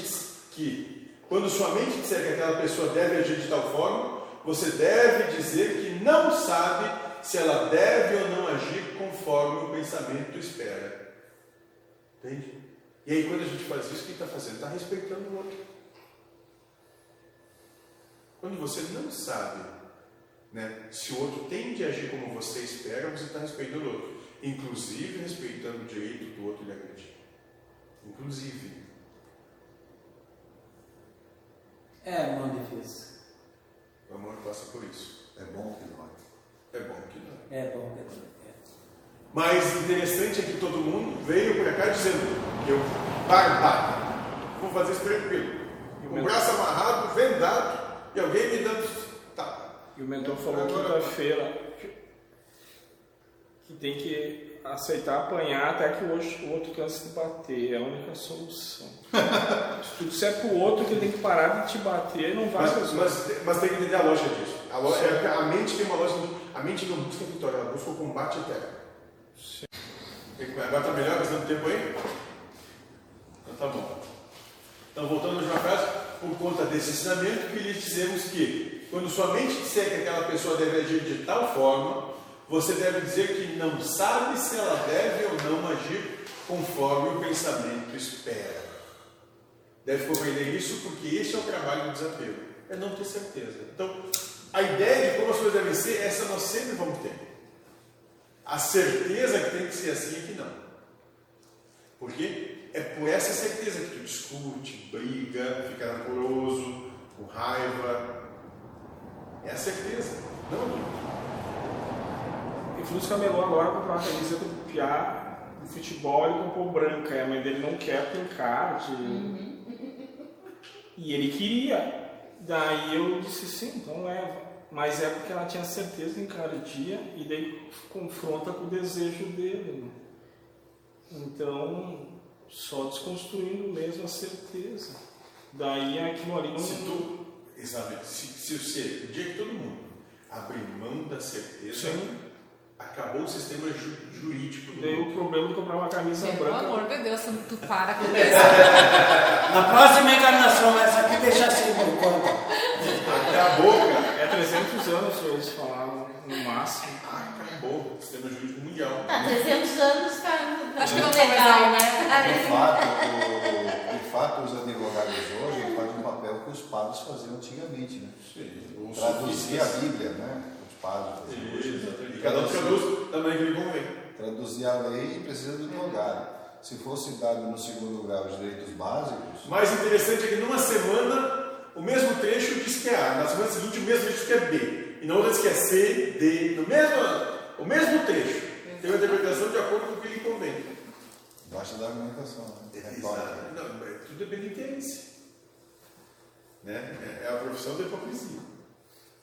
que quando sua mente disser que aquela pessoa deve agir de tal forma, você deve dizer que não sabe se ela deve ou não agir conforme o pensamento espera. Entende? E aí quando a gente faz isso, o que está fazendo? Está respeitando o outro. Quando você não sabe né, se o outro tem de agir como você espera, você está respeitando o outro. Inclusive respeitando o direito do outro de agredir. Inclusive. É muito difícil. O amor passa por isso. É bom que dói. É bom que não. É bom que é. Mas interessante é que todo mundo veio para cá dizendo que eu, barbado, vou fazer isso tranquilo. Com o braço amarrado, vendado, e alguém me dando tapa. E o mentor falou quinta-feira que tem que aceitar apanhar até que o outro, canse de bater. É a única solução. [laughs] Se tu disser pro outro que ele tem que parar de te bater, não vai Mas, mas, mas tem que entender a lógica disso. A, lo- é a mente tem uma lógica. A mente não busca vitória, ela busca o combate eterno. E Agora tá melhor, gastando tempo aí? Então tá bom. Então, voltando última frase, por conta desse ensinamento, que lhes dizemos que, quando sua mente disser que aquela pessoa deve agir de tal forma, você deve dizer que não sabe se ela deve ou não agir conforme o pensamento espera. Deve compreender isso porque este é o trabalho do desapego, é não ter certeza. Então, a ideia de como as coisas devem ser, essa nós sempre vamos ter. A certeza que tem que ser assim é que não. Porque é por essa certeza que tu discute, briga, fica rancoroso, com raiva. É a certeza, não a dúvida. E o Flusca camelou agora comprar uma camiseta do Piá do futebol e comprou branca. E a mãe dele não quer ter card. E ele queria. Daí eu disse sim, então leva. Mas é porque ela tinha certeza que encardia e daí confronta com o desejo dele. né? Então, só desconstruindo mesmo a certeza. Daí aquilo ali não. Se tu, exatamente, se, se você, o dia que todo mundo abrir mão da certeza, Sim. acabou o sistema ju- jurídico do Daí mundo. o problema de comprar uma camisa Pelo branca. amor de Deus, tu para com [laughs] isso. Na próxima encarnação, essa aqui deixa assim por conta. Acabou, cara. É 300 anos, eles falaram, no máximo. Acabou o sistema jurídico mundial. Ah, 300 anos tá, Acho que não tá legal, mais aí, né? De fato, o- de fato, os advogados hoje fazem um papel que os padres faziam antigamente, né? Sim, Traduzir a. Bíblia, né? Os padres faziam isso. E cada um traduz da maneira que convém. Traduzir a lei precisa do advogado. Se fosse dado no segundo grau os direitos básicos, O mais interessante é que numa semana o mesmo trecho diz que é A, na semana seguinte o mesmo trecho diz que é B, e na outra diz que é C, D, no mesmo, o mesmo trecho. Tem uma interpretação de acordo com o que lhe convém. basta da argumentação. Né? Exato. Não, é- tudo depende de interesse. Né? É, é a profissão da hipocrisia.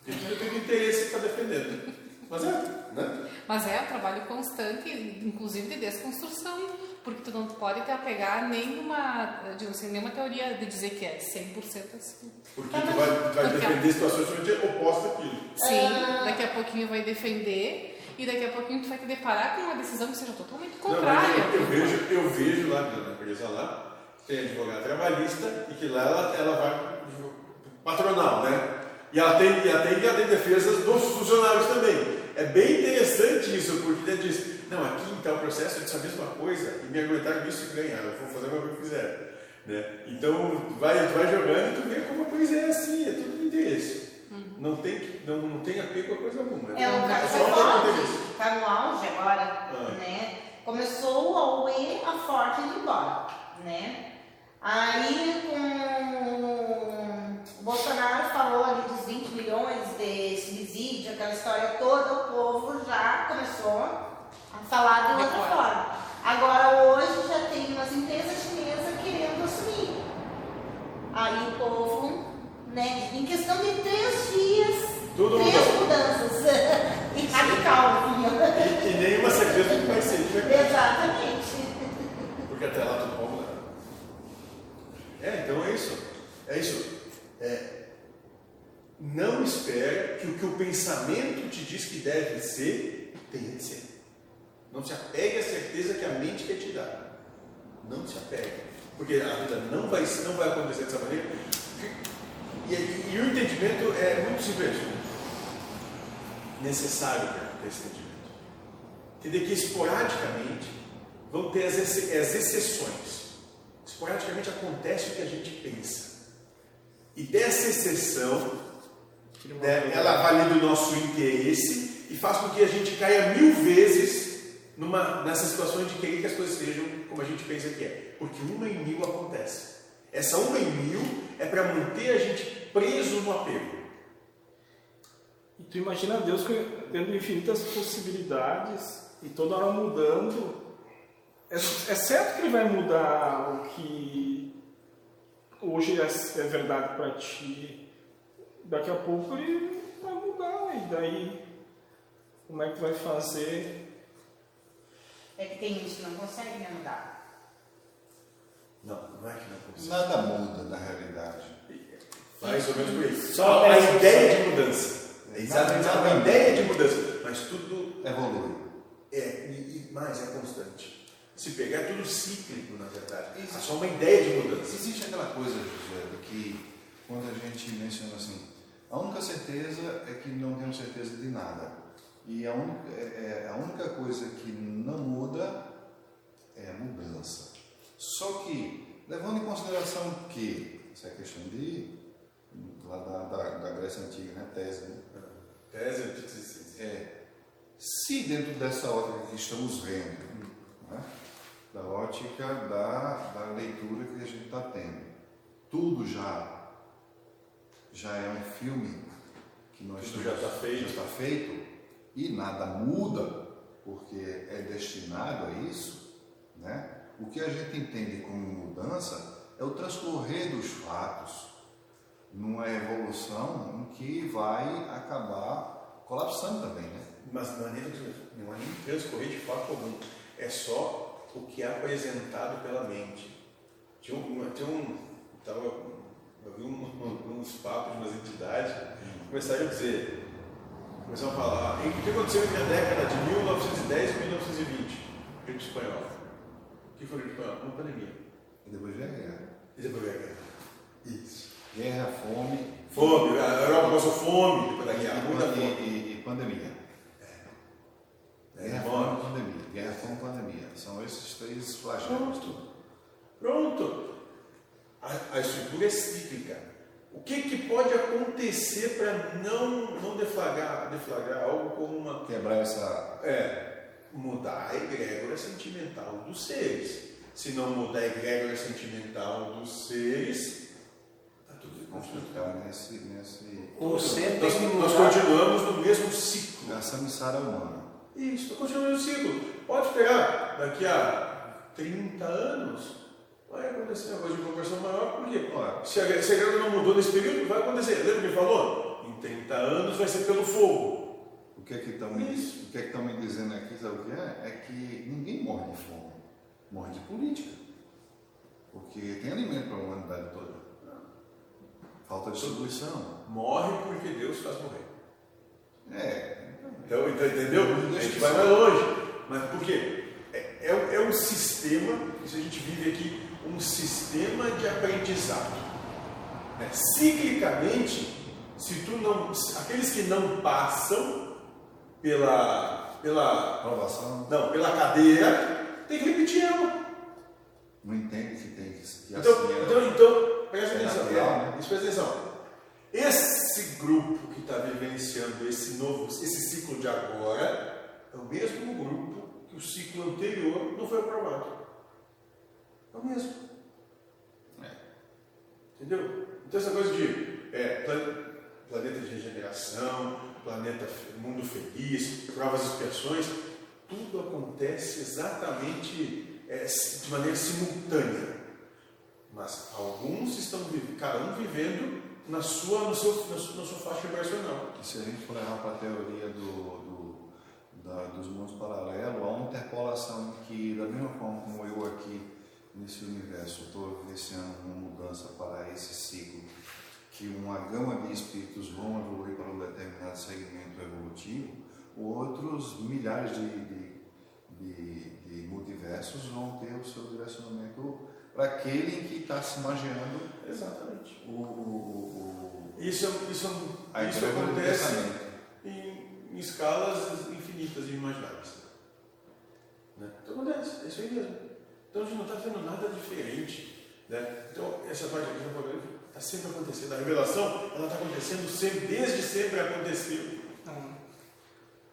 Porque tudo depende do interesse que está defendendo. Mas é, né? Mas é um trabalho constante, inclusive de desconstrução, porque tu não pode te apegar a nenhuma, digamos assim, nenhuma teoria de dizer que é 100% assim. Porque tu vai, vai Porque- defender situações totalmente opostas àquilo. Sim, daqui a pouquinho vai defender e daqui a pouquinho tu vai te deparar com uma decisão que seja totalmente Não, contrária. eu, eu vejo, eu vejo lá na empresa lá, tem advogada trabalhista e que lá ela, ela vai patronal, né? E ela tem, e ela tem, e ela tem defesas dos funcionários também. É bem interessante isso, porque ela diz, não, aqui em tal processo disse a mesma coisa e me argumentaram isso e ganharam, eu vou fazer o que eu fizer. Né? Então, vai, vai jogando e tu vê como a coisa é assim, é tudo interesse. Não, tem, não, não tem apego a coisa alguma. É, o cara só vai um falar interesse. que tá no auge agora, Ah. né? Começou a UE, a Forte indo embora, né? Aí com o Bolsonaro falou ali dos 20 milhões de subsídio, aquela história toda, o povo já começou a falar de outra forma. Agora hoje já tem umas empresas chinesas querendo assumir. Aí o povo, né, em questão de três dias, Tudo três mudou. mudanças. [laughs] e radical. E, e nenhuma certeza que vai ser. ser. Exatamente. Porque até lá tudo pode mudar. É, então é isso. É isso. É, não espere que o que o pensamento te diz que deve ser, tenha de ser. Não se apegue à certeza que a mente quer te dar. Não se apegue. Porque a vida não vai, não vai acontecer dessa maneira. E, e- e o entendimento é muito simples. Necessário ter esse entendimento. Entender que esporadicamente vão ter as, ex- as exceções. Esporadicamente acontece o que a gente pensa. E dessa exceção, né, ela valida o nosso interesse e faz com que a gente caia mil vezes numa, nessas situações de querer que as coisas sejam como a gente pensa que é. Porque uma em mil acontece. Essa uma em mil é para manter a gente preso no apego. E tu imagina Deus tendo infinitas possibilidades e toda hora mudando. É, é certo que ele vai mudar o que hoje é, é verdade para ti. Daqui a pouco ele vai mudar. E daí, como é que tu vai fazer? É que tem gente que não consegue né, mudar. Não, não é que não consegue. Nada muda na realidade. Mais ou menos por aí. Só a ideia de mudança. Exatamente Nada a ideia de mudança. Mas tudo Evolui. é, e, e mais é constante. Se pegar, é tudo cíclico, na verdade. É só uma ideia de mudança. Existe aquela coisa, José, que quando a gente menciona assim, a única certeza é que não temos certeza de nada. E a única, é- é- a única coisa que não muda é a mudança. Só que, levando em consideração que, essa é a questão de, lá da, da, da Grécia Antiga, né, tese, né? Tese, antítese. É, se dentro dessa ótica que estamos vendo, né, da ótica da, da leitura que a gente está tendo, tudo já, já é um filme que nós Tudo já está feito. já está feito e nada muda porque é destinado a isso, né? O que a gente entende como mudança é o transcorrer dos fatos numa evolução em que vai acabar colapsando também, né? Mas não é nem, não é nem transcorrer de fato algum. É só o que é apresentado pela mente. Tinha um. Tinha um tava, eu vi um, [laughs] uns papos de umas entidades, começaram a dizer, começaram a falar, "E o que aconteceu entre a década de 1910 e 1920? Gripe espanhola. O que foi a gripe espanhola? Uma pandemia. E depois vem a guerra. E depois veio a guerra. Isso. Guerra, fome. Fome, a Europa passou fome depois da guerra, muita e- fome. e- e pandemia. É, Guerra, fome. pandemia. Guerra, fome, pandemia. São esses três flagelos. Pronto. A, a estrutura é cíclica. O que, que pode acontecer para não, não deflagrar, deflagrar algo como uma. Quebrar essa. É, mudar a egrégora sentimental dos seres. Se não mudar a egrégora sentimental dos seres, está tudo construído. Ficar nesse, nesse. Nós, continuamos no mesmo ciclo. Nessa missara humana. Isso, estou continuando o ciclo. Pode esperar daqui a 30 anos, vai acontecer uma coisa de proporção maior, por quê? Se a, se a grana não mudou nesse período, vai acontecer. Lembra que ele falou? Em 30 anos vai ser pelo fogo. O que é que estão me, o que é que me dizendo aqui, sabe o que é? É que ninguém morre de fome, morre de política. Porque tem alimento para a humanidade toda. Falta distribuição. Morre porque Deus faz morrer. É. Então, então, entendeu? A gente vai mais longe. Mas por quê? É, é, é um sistema, isso a gente vive aqui, um sistema de aprendizado. né? Ciclicamente, se tu não. Aqueles que não passam pela. pela. Aprovação. Não, pela cadeira, tem que repetir ela. Não entende que tem que, que Então, assim é. então, então, presta É atenção. natural, é, né? presta atenção. Esse grupo que está vivenciando esse novo, esse ciclo de agora, é o mesmo grupo que o ciclo anterior não foi aprovado. É o mesmo. Entendeu? Então essa coisa de é, plan- planeta de regeneração, planeta mundo feliz, provas expiações, tudo acontece exatamente é, de maneira simultânea. Mas alguns estão cada um vivendo na sua, no seu, na, sua, na sua faixa vibracional. Se a gente for levar para a teoria do, do- da- dos mundos paralelos, há uma interpolação que, da mesma forma como eu aqui nesse universo estou vivenciando uma mudança para esse ciclo, que uma gama de espíritos vão evoluir para um determinado segmento evolutivo, outros milhares de, de, de- de multiversos vão ter o seu direcionamento para aquele em que está se imaginando Exatamente. o, o, o, Isso, é- isso, a é- isso acontece pensamento. em, em escalas infinitas e imagináveis. Né? Então acontece, é isso aí mesmo. Então a gente não está vendo nada diferente. Né? Então essa parte aqui está sempre acontecendo. A revelação ela está acontecendo sempre, desde sempre aconteceu.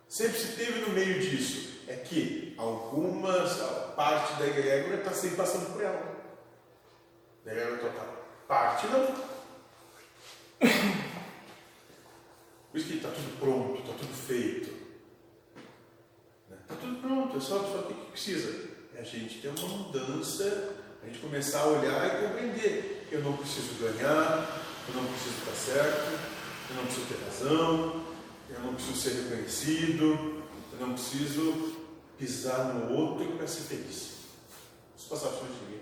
Sempre se teve no meio disso. É que algumas, parte da egrégora está sempre passando por ela. Da egrégora total. Parte não. Por isso que está tudo pronto, está tudo feito. Está tudo pronto, é só, só o que precisa? A gente ter uma mudança, a gente começar a olhar e compreender. Eu não preciso ganhar, eu não preciso estar certo, eu não preciso ter razão, eu não preciso ser reconhecido, eu não preciso pisar no outro para ser feliz. Isso passar por de ninguém.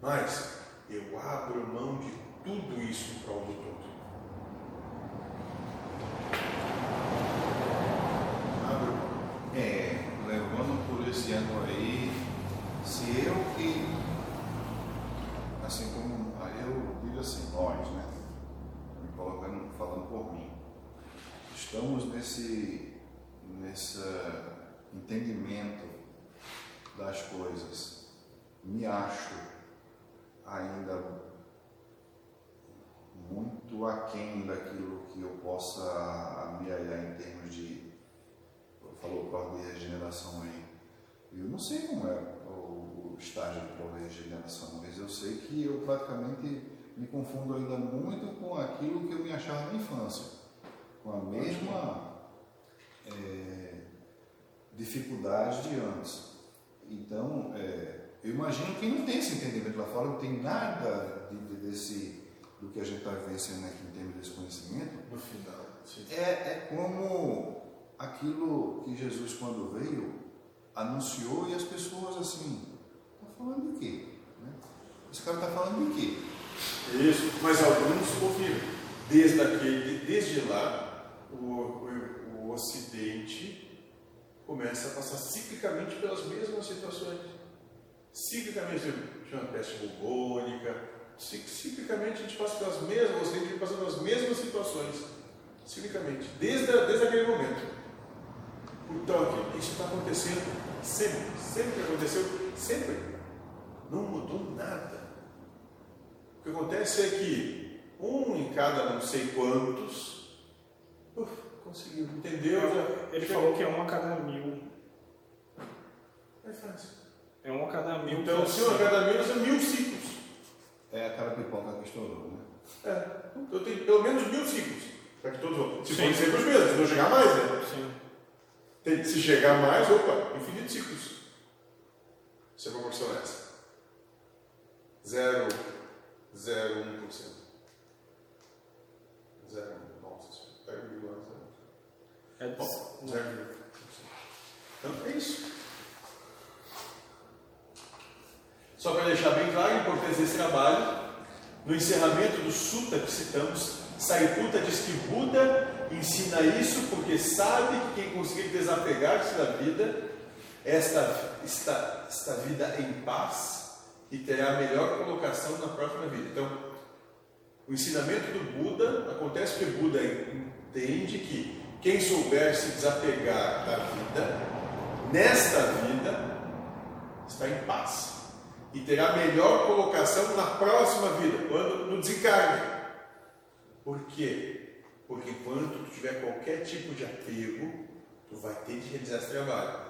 Mas eu abro mão de tudo isso em prol do todo. Abro. É, ângulo aí, se eu que, assim como, aí eu digo assim, nós, né? Me colocando, falando por mim. Estamos nesse, nesse entendimento das coisas. Me acho ainda muito aquém daquilo que eu possa me olhar em termos de. Falou prova de regeneração aí. Eu não sei como é o estágio de de regeneração, mas eu sei que eu praticamente me confundo ainda muito com aquilo que eu me achava na infância, com a mesma é, dificuldade de antes. Então, é, eu imagino que não tem esse entendimento lá fora, não tem nada de, de, desse do que a gente está vivenciando aqui em termos desse conhecimento, No final, sim. é, é como aquilo que Jesus, quando veio, anunciou e as pessoas assim, está falando de quê? Né? Esse cara está falando de quê? Isso, mas alguns ouviram. Desde, aquele, desde lá, o, o, o Ocidente começa a passar ciclicamente pelas mesmas situações. Ciclicamente, chama peste bubônica, cic- ciclicamente a gente passa pelas mesmas, o Ocidente passa pelas mesmas situações. Ciclicamente, desde, desde aquele momento. Então, isso está acontecendo sempre, sempre aconteceu, sempre. Não mudou nada. O que acontece é que um em cada não sei quantos uf, conseguiu, entendeu? Ele já- falou que é um a cada mil. É fácil. É um a cada mil. Então, se um a cada mil, são mil ciclos. É aquela pipoca que estourou, né? É. Eu tenho pelo menos mil ciclos. Para que todos vão. Se forem sempre os mesmos, se não chegar mais, né? Sim. Tem, se chegar mais, opa, infinito ciclos. Se a proporção é essa. 0,01%. 0,1%. Nossa, senhora. 0,01%. É Bom, 0,1%. Então é isso. Só para deixar bem claro a importância desse trabalho, no encerramento do Sutta que citamos, Sariputta diz que Buda ensina isso porque sabe que quem conseguir desapegar-se da vida, esta, esta, esta vida em paz e terá a melhor colocação na próxima vida. Então, o ensinamento do Buda acontece porque Buda entende que quem souber se desapegar da vida, nesta vida, está em paz e terá melhor colocação na próxima vida, quando no desencarne. Por quê? Porque enquanto tu tiver qualquer tipo de apego, tu vai ter de realizar esse trabalho.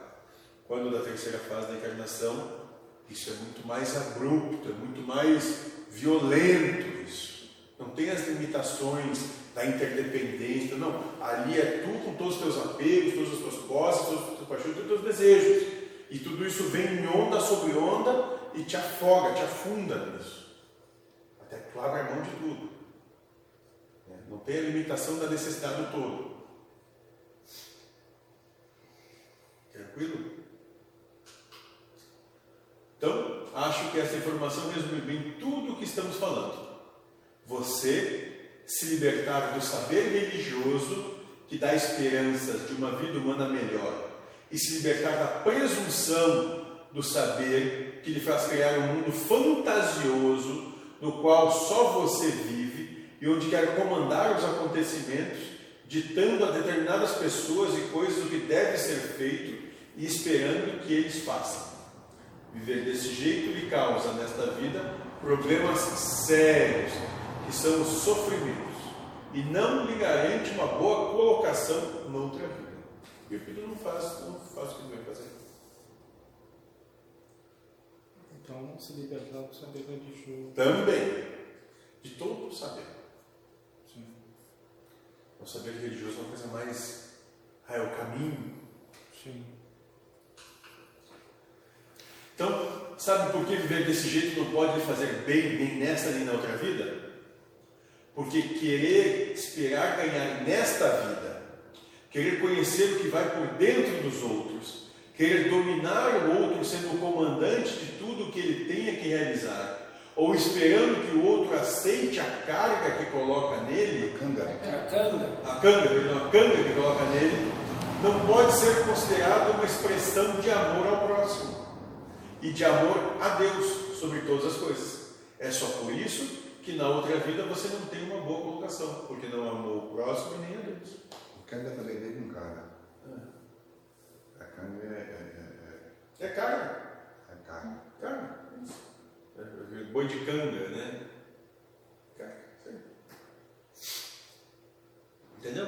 Quando da terceira fase da encarnação, isso é muito mais abrupto, é muito mais violento isso. Não tem as limitações da interdependência, não. Ali é tu com todos os teus apegos, todas as tuas posses, todas as tuas paixões, todos os teus desejos. E tudo isso vem em onda sobre onda e te afoga, te afunda nisso. Até tu abre a mão de tudo. Não tem a limitação da necessidade do todo. Tranquilo? Então, acho que essa informação resume bem tudo o que estamos falando. Você se libertar do saber religioso que dá esperanças de uma vida humana melhor e se libertar da presunção do saber que lhe faz criar um mundo fantasioso no qual só você vive e onde quer comandar os acontecimentos, ditando a determinadas pessoas e coisas o que deve ser feito e esperando que eles façam. Viver desse jeito lhe causa nesta vida problemas sérios, que são os sofrimentos, e não lhe garante uma boa colocação noutra vida. E o filho não faz, não faz o que deve fazer. Então, se libertar do saber religioso. Também, de todo o saber. O saber religioso é uma coisa mais. Ah, é o caminho. Sim. Então, sabe por que viver desse jeito não pode lhe fazer bem nem nesta nem na outra vida? Porque querer esperar ganhar nesta vida, querer conhecer o que vai por dentro dos outros querer dominar o outro sendo o comandante de tudo que ele tenha que realizar, ou esperando que o outro aceite a carga que coloca nele, Canga. A canga. a canga, perdão, a canga que coloca nele, não pode ser considerado uma expressão de amor ao próximo e de amor a Deus sobre todas as coisas. É só por isso que na outra vida você não tem uma boa colocação, porque não amou o próximo e nem a Deus. Canga também vem com carga. A canga é, é, É carga. é, é carga. Carga. É, Boi de canga, né? Entendeu?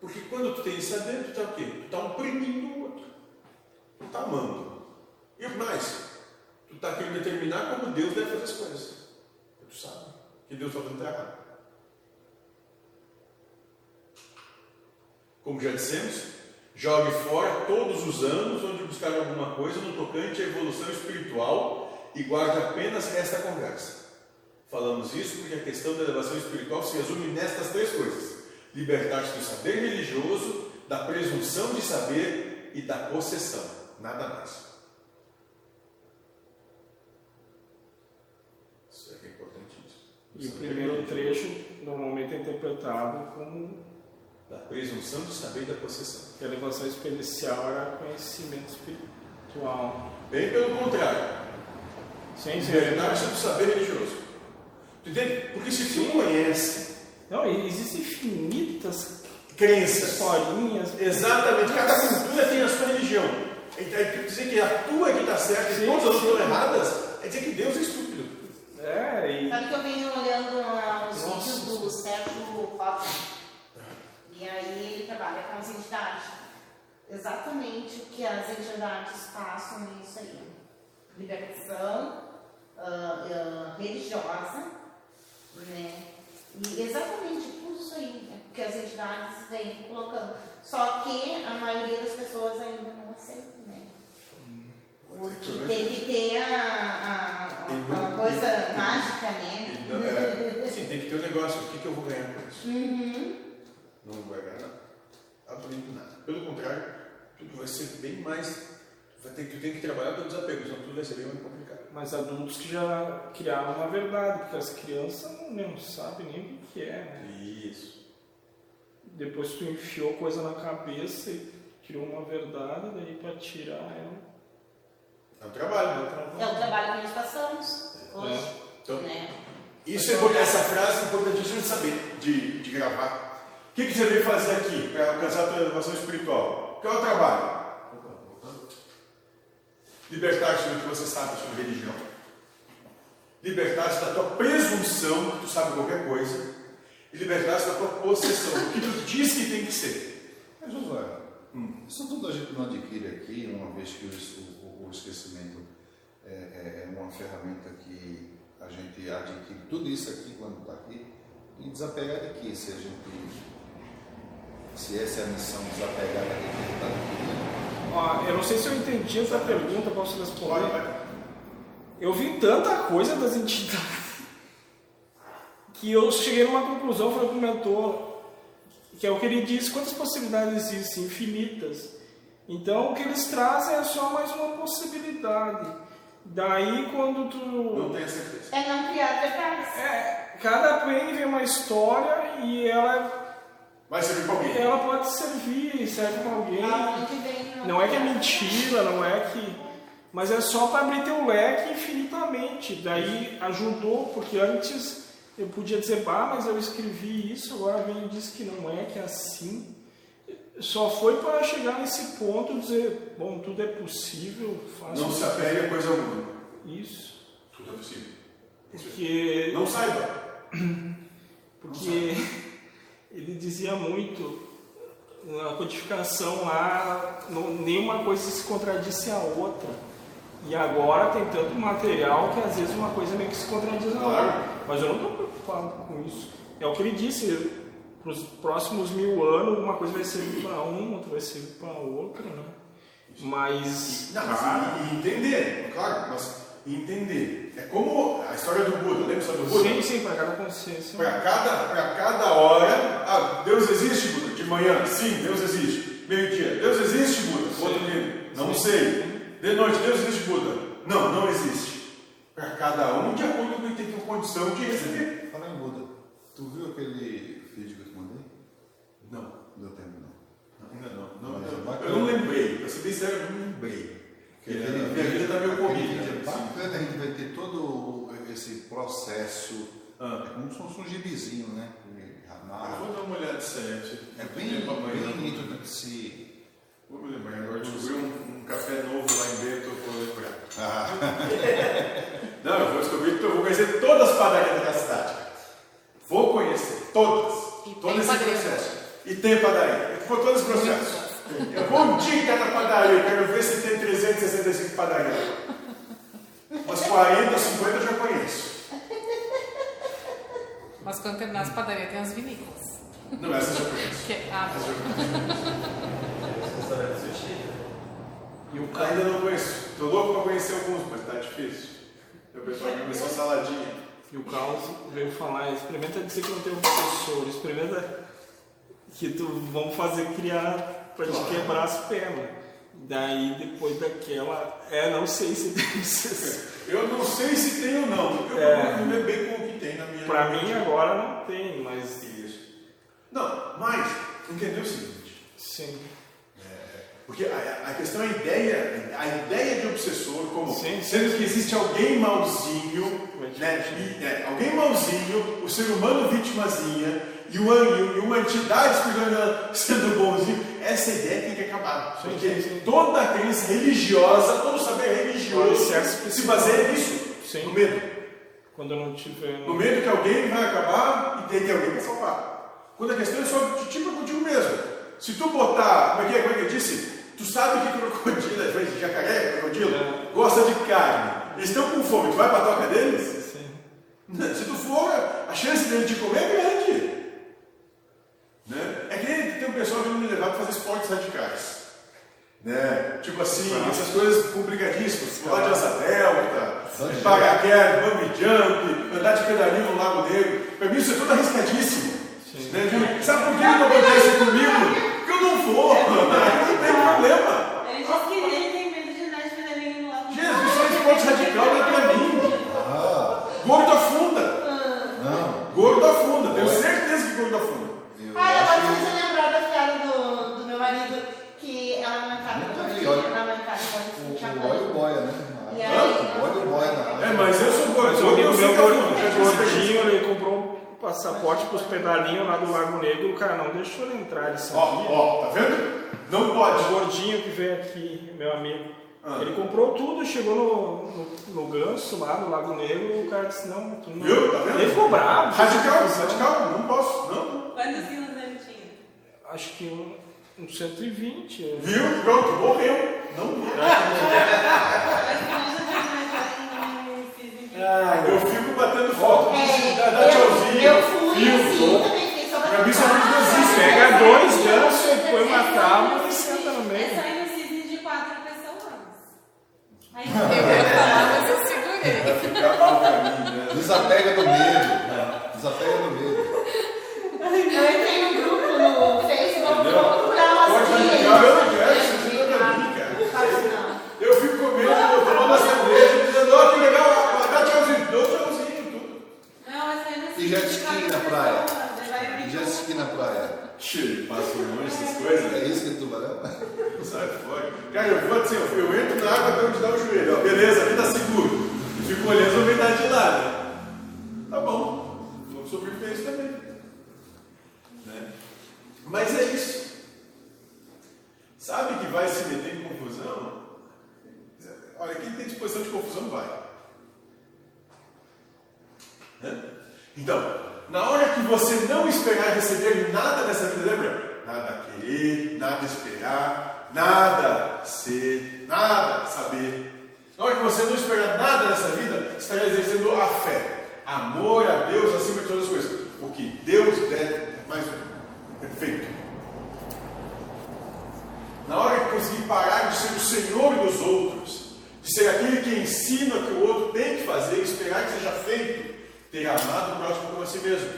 Porque quando tu tem isso dentro, tu está o quê? Tu está oprimindo o outro. Tu está amando. E mais, tu está querendo determinar como Deus deve fazer as coisas. Tu sabe que Deus está fazendo errado. Como já dissemos, jogue fora todos os anos onde buscar alguma coisa no tocante à evolução espiritual e guarde apenas esta conversa. Falamos isso porque a questão da elevação espiritual se resume nestas três coisas: libertar-se do saber religioso, da presunção de saber e da possessão. Nada mais. Isso é que é importantíssimo. E o primeiro trecho normalmente é interpretado como Da presunção de saber e da possessão. que a elevação experiencial era conhecimento espiritual. Bem pelo contrário. Sim, sim. Libertar-se do saber religioso. Tu entende? Porque se tu conhece Não, existem infinitas crenças, historinhas. exatamente, cada cultura tem a sua religião. Então, é dizer que a tua que está certa e todas as estão erradas, é dizer que Deus é estúpido. É, e Sabe que eu venho olhando ah, os Nossa. vídeos do Sérgio Costa. E aí ele trabalha com as entidades. Exatamente o que as entidades passam nisso aí. Libertação ah, ah, religiosa, né? E exatamente tudo isso aí né, que as entidades vêm colocando. Só que a maioria das pessoas ainda não aceita, né? Porque tem que ter a, a, uma coisa mágica, né? Então, é, sim, tem que ter um negócio. O que, que eu vou ganhar com isso? Uhum. Não vai ganhar nada. Absolutamente nada. Pelo contrário, tudo vai ser bem mais. Vai ter, tu tem que trabalhar pelo desapego, senão tudo vai ser bem mais complicado. mas adultos que já criaram uma verdade, porque as crianças não, não sabem nem o que que é, né? Isso. Depois tu enfiou coisa na cabeça e criou uma verdade, daí para tirar ela. É um trabalho, é né? um É o trabalho. trabalho que nós passamos hoje, Então, né? Isso é importante, essa frase é importantíssima de saber, de, de gravar. O que, que você veio fazer aqui para alcançar a tua elevação espiritual? Qual é o trabalho? Libertar-te do que você sabe sobre religião. Libertar-te da tua presunção que tu sabe qualquer coisa. E libertar-te da tua possessão, do que tu diz que tem que ser. Mas, Josué, isso tudo a gente não adquire aqui, uma vez que o, o- o esquecimento é, é- é uma ferramenta que a gente adquire. Tudo isso aqui, quando está aqui, e desapegar daqui, se a gente. Se essa é a missão, desapegar daquilo que está adquirindo. Ó, eu não sei se eu entendi essa pergunta, posso responder? Eu vi tanta coisa das entidades [laughs] que eu cheguei numa conclusão, falei pro mentor, que é o que ele disse, quantas possibilidades existem? Infinitas. Então o que eles trazem é só mais uma possibilidade. Daí quando tu. Não tenho certeza. É não criar verdades. É, cada pen vem uma história e ela, Vai servir para alguém. ela pode servir, serve pra alguém. Vem Não é que é mentira, não é que. Mas é só para abrir teu leque infinitamente. Daí ajudou, porque antes eu podia dizer, bah, mas eu escrevi isso, agora vem e diz que não é, que é assim. Só foi para chegar nesse ponto dizer, bom, tudo é possível, Não se apegue a coisa alguma. isso. Tudo é possível. Porque, Não saiba. [clears throat] porque ele dizia muito, na codificação lá, não- nenhuma coisa se contradisse a outra. E agora tem tanto material que às vezes uma coisa meio que se contradiz a outra. Mas eu não estou preocupado com isso. É o que ele disse, para os próximos mil anos, uma coisa vai servir para um, outra vai servir para outra, né? Mas. Não, mas entender, claro, mas entender. É como a história do Buda, lembra a história do Buda? Sim, sim, para cada consciência. Para cada, pra cada hora, ah, Deus existe, Buda. De manhã, sim, Deus existe. Meio-dia, Deus existe, Buda. Outro dia, não Não sei. De noite, Deus existe Buda? Não, não existe. Para cada um, de acordo com quem tem condição de receber. Fala em Buda. Tu viu aquele vídeo que eu te mandei? Não, Não deu tempo não. ainda não. não, é não. bacana. eu não lembrei. Pra ser bem sério, eu não lembrei. Porque Aquele- minha vida está meio corrida. é bacana, a gente vai ter todo esse processo. Ah. É como se fosse um gibizinho, né? Eu vou dar uma olhada certo. É bem, bem nítido de se. Vou me lembrar agora. Descobri um, um café novo lá em Bento, eu vou lembrar. Ah, [laughs] Não, eu vou descobrir que eu vou conhecer todas as padarias da cidade. Vou conhecer todas. E todo tem esse padaria. processo. E tem padaria. Por todo esse processo. Eu vou um dia em cada padaria, eu quero ver se tem 365 padarias. Umas 40, 50 eu já conheço. Mas quando terminar as padarias tem as vinícolas. Não, essas eu conheço. Que, ah, Essas eu conheço. E o cara ainda não conheço. Tô louco pra conhecer alguns, mas tá difícil. O pessoal começou saladinha. E o Carlos veio falar, experimenta dizer que não tem um professor, experimenta que tu vamos fazer criar pra te quebrar as pernas. Daí depois daquela, é, não sei se tem. [laughs] Eu não sei se tem ou não. Eu É. procuro viver bem com o que tem na minha Pra mim agora não tem, mas Isso. Não, mas, entendeu o seguinte? sim. Porque a, a questão é a ideia, a ideia de obsessor, como Sim, sim, sendo que existe alguém malzinho, Mas, né, e, é, alguém malzinho, o ser humano vitimazinha, e uma, e uma entidade espiritual sendo bonzinho, essa ideia tem que acabar. Sim, porque sim, toda a crença religiosa, todo saber religioso Alicerce se baseia nisso, Sim. no medo. Quando eu não tiver. No medo que alguém vai acabar e tem que ter alguém para salvar. Quando a questão é só de tipo contigo mesmo. Se tu botar, como é que é, como é que eu disse? Tu sabe que crocodilo, é jacaré, crocodilo, É. gosta de carne. Eles estão com fome, tu vai pra toca deles? Sim. Se tu for, a chance dele te comer é grande. Né? É que nem tem um pessoal vindo me levar para fazer esportes radicais. Né? Tipo assim, essas coisas complicadíssimas. Pular de asa delta, paraquedas, bungee jump, andar de pedalinho no Lago Negro. Para mim isso é tudo arriscadíssimo. Né? Sabe por que não acontece comigo? Porque eu não vou. [laughs] Não tem problema. Ele disse que ele tem medo de andar de pedalinho no lado. Jesus, isso é esporte radical, não é pra mim. ah, Gordo afunda. não. Gordo afunda. Tenho certeza que gordo afunda. Eu Ah, eu acho agora que- você lembrar da piada do, do meu marido, que ela não Nunca todo vi, dia olha. na bancada O, o óleo boia, né? E aí? O boia na É, mas eu sou eu o amigo não meu gordo- afunda. gordinho, ele comprou um passaporte pros pedalinhos lá do Lago Negro, o cara não deixou ele entrar, ele Ó, sabia. ó, tá vendo? Não O pode. gordinho que veio aqui, meu amigo, Ah. ele comprou tudo, chegou no, no, no ganso lá, no Lago Negro, o cara disse, não, tu não. Viu? Tá vendo? Ele ficou bravo. Radical, radical, não posso, não. Quantos quilos ele tinha? Acho que um, um 120. é. Viu? Pronto, morreu. Não morreu. Eu fico batendo foto, dá, dá tchauzinho, É, eu fui assim, filtro. também fiquei só Pra mim, são muito batendo Pega dois gansos e põe uma É tábua e Aí eu ia falar, mas eu segurei. Vai ficar mal pra mim? Desapega do medo. Desapega do medo. Eu entrei num grupo no Facebook, vou procurar umas Pode radical, eu não quero, isso não pra mim, cara. Eu fico comendo, eu tomando a cerveja, dizendo, ó, que legal, dá tchauzinho, dou tchauzinho, tudo. Não, só ir no E jet ski na praia? vai Jet ski na praia. Tio, passa longe essas coisas. É isso que é tubarão? [laughs] Sai fora. Cara, eu vou assim, eu, eu entro na água até onde dá o joelho. Ó, beleza, aqui tá seguro. Fico olhando a novidade de né? Tá bom. Vamos sobreviver isso também. Né? Mas é isso. Sabe que vai se meter em confusão? Olha, quem tem disposição de confusão vai. Né? Então, na hora que você não esperar receber nada dessa vida, lembra? Nada querer, nada esperar, nada ser, nada saber. Na hora que você não esperar nada dessa vida, estará exercendo a fé, amor a Deus acima de todas as coisas. O que Deus der é mais perfeito. Na hora que conseguir parar de ser o Senhor dos outros, de ser aquele que ensina o que o outro tem que fazer, esperar que seja feito, ter amado o próximo como a si mesmo.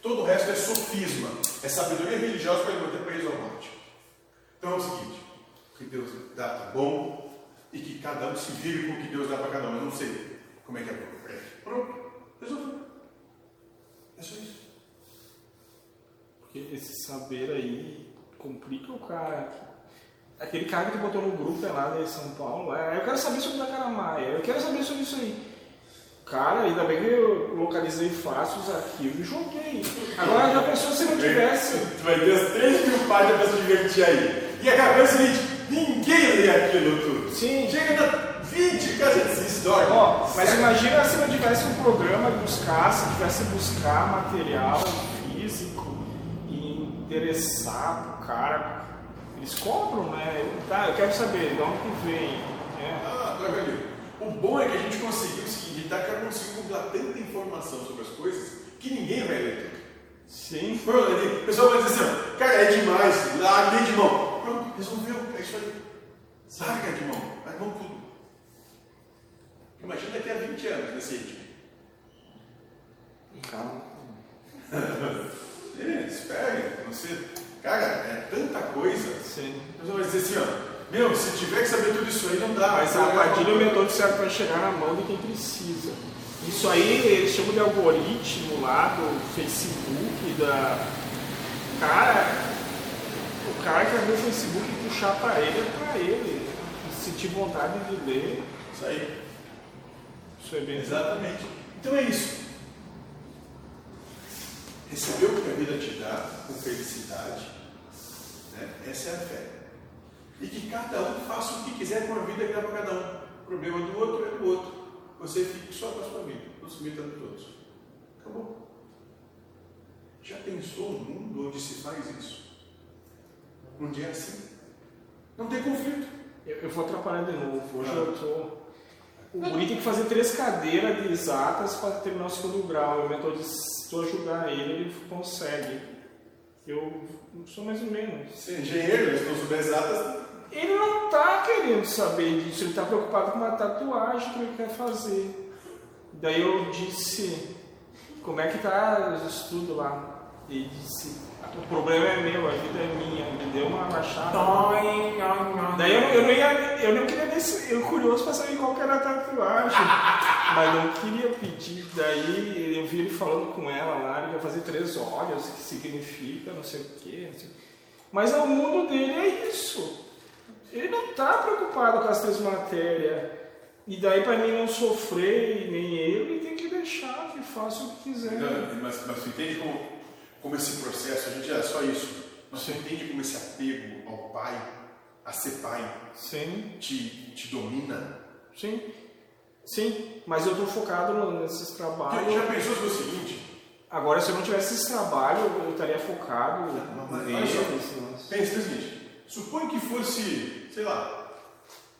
Todo o resto é sofisma, é sabedoria religiosa para manter preso ao morte. Então é o seguinte: o que Deus dá tá bom e que cada um se vire com o que Deus dá para cada um. Eu não sei como é que é. Pronto, resolveu. É só isso. Porque esse saber aí complica o cara. Aquele cara que botou no grupo é lá de São Paulo, é, eu quero saber sobre a Caramaia, eu quero saber sobre isso aí. Cara, ainda bem que eu localizei fácil os arquivos e joguei. Agora já pensou se não tivesse. Tu vai ter as 3 mil páginas para se divertir aí. E a cabeça é o seguinte: ninguém lê aquilo tudo. Sim. Chega na 20 casas de história. Ó, mas imagina se não tivesse um programa que buscasse, tivesse buscar material físico e interessar pro cara. Eles compram, né? Tá, eu quero saber de onde que vem. né? Ah, tá vendo? O bom é que a gente conseguiu o seguinte: que conseguiu comprar tanta informação sobre as coisas que ninguém vai ler tudo. Sim. O pessoal vai dizer assim, ó, cara, é demais, larguei de mão. Pronto, resolveu, é isso aí. Larga de mão, larga de mão tudo. Imagina daqui a 20 anos nesse ritmo. Calma. [laughs] É, espere, você. Cara, é tanta coisa. Sim. O pessoal vai dizer assim, ó, meu, se tiver que saber tudo isso aí, não dá. Mas a armadilha é o método certo para chegar na mão de quem precisa. Isso aí eles chamam de algoritmo lá do Facebook, da. Cara, o cara que abre o Facebook e puxar para ele é para ele. Se sentir vontade de ler, Isso aí. isso é bem Exatamente. Então é isso. Receber o que a vida te dá com felicidade, né? essa é a fé. E que cada um faça o que quiser com a vida que dá para cada um. O problema do outro é do outro. Você fique só com a sua vida, não se meta nos outros. Acabou. Já pensou um mundo onde se faz isso? Onde é assim? Não tem conflito. Eu, eu vou atrapalhar de novo. Hoje eu tô. O guri tem que fazer três cadeiras de exatas para terminar o segundo grau. Eu mentor se tu ajudar ele, ele consegue. Eu sou mais ou menos. Ser engenheiro, eles estão sobre exatas. Ele não está querendo saber disso, ele está preocupado com uma tatuagem que ele quer fazer. Daí eu disse, como é que tá os estudos lá? Ele disse, o problema é meu, a vida é minha, me deu uma baixada. Daí eu, eu, não ia, eu não queria desse, eu curioso para saber qual que era a tatuagem, [laughs] mas não queria pedir. Daí eu vi ele falando com ela lá, ele ia fazer três olhos, o que significa, não sei o quê. Mas o mundo dele é isso. Ele não está preocupado com as três matérias. E daí, para mim não sofrer, nem ele, tem que deixar que faça o que quiser. Não, Mas, mas você entende como, como esse processo, a gente é só isso. Mas você entende como esse apego ao pai, a ser pai, Sim, te, te domina? sim, sim. Mas eu estou focado no- nesses trabalhos. já pensou se fosse o seguinte? Agora, se eu não tivesse esse trabalho, eu estaria focado Não, mas neles. olha só. mas- Pensa o seguinte: suponha que fosse, sei lá,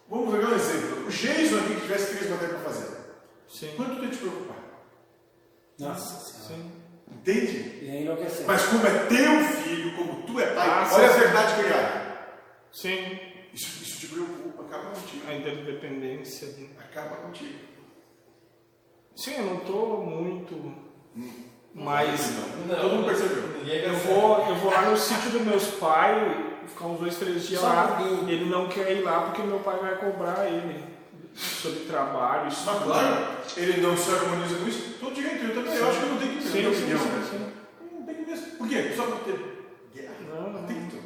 vamos pegar um exemplo. O Jason aqui que tivesse três matérias para fazer. Sim, Quanto ia te preocupar? Nossa senhora. sim. Entende? E aí enlouquecer. Mas como é teu filho, como tu é pai, Ah, olha sim. a verdade criada. Sim, Isso, isso te preocupa, acaba contigo. a interdependência. de- Acaba contigo. Sim, eu não estou muito. Mas Não, Todo mundo percebeu. Eu vou, eu vou lá no sítio dos meus pais, ficar uns dois, três dias Só lá. Ele não quer ir lá porque meu pai vai cobrar ele sobre trabalho. Isso Mas claro, ele não se harmoniza com isso. Todo direito, eu também eu acho que eu não tenho que ter Sim, sim, opinião. sim, sim. Não tem que mesmo. Por quê? Só por ter guerra? Não, não. tem que ter.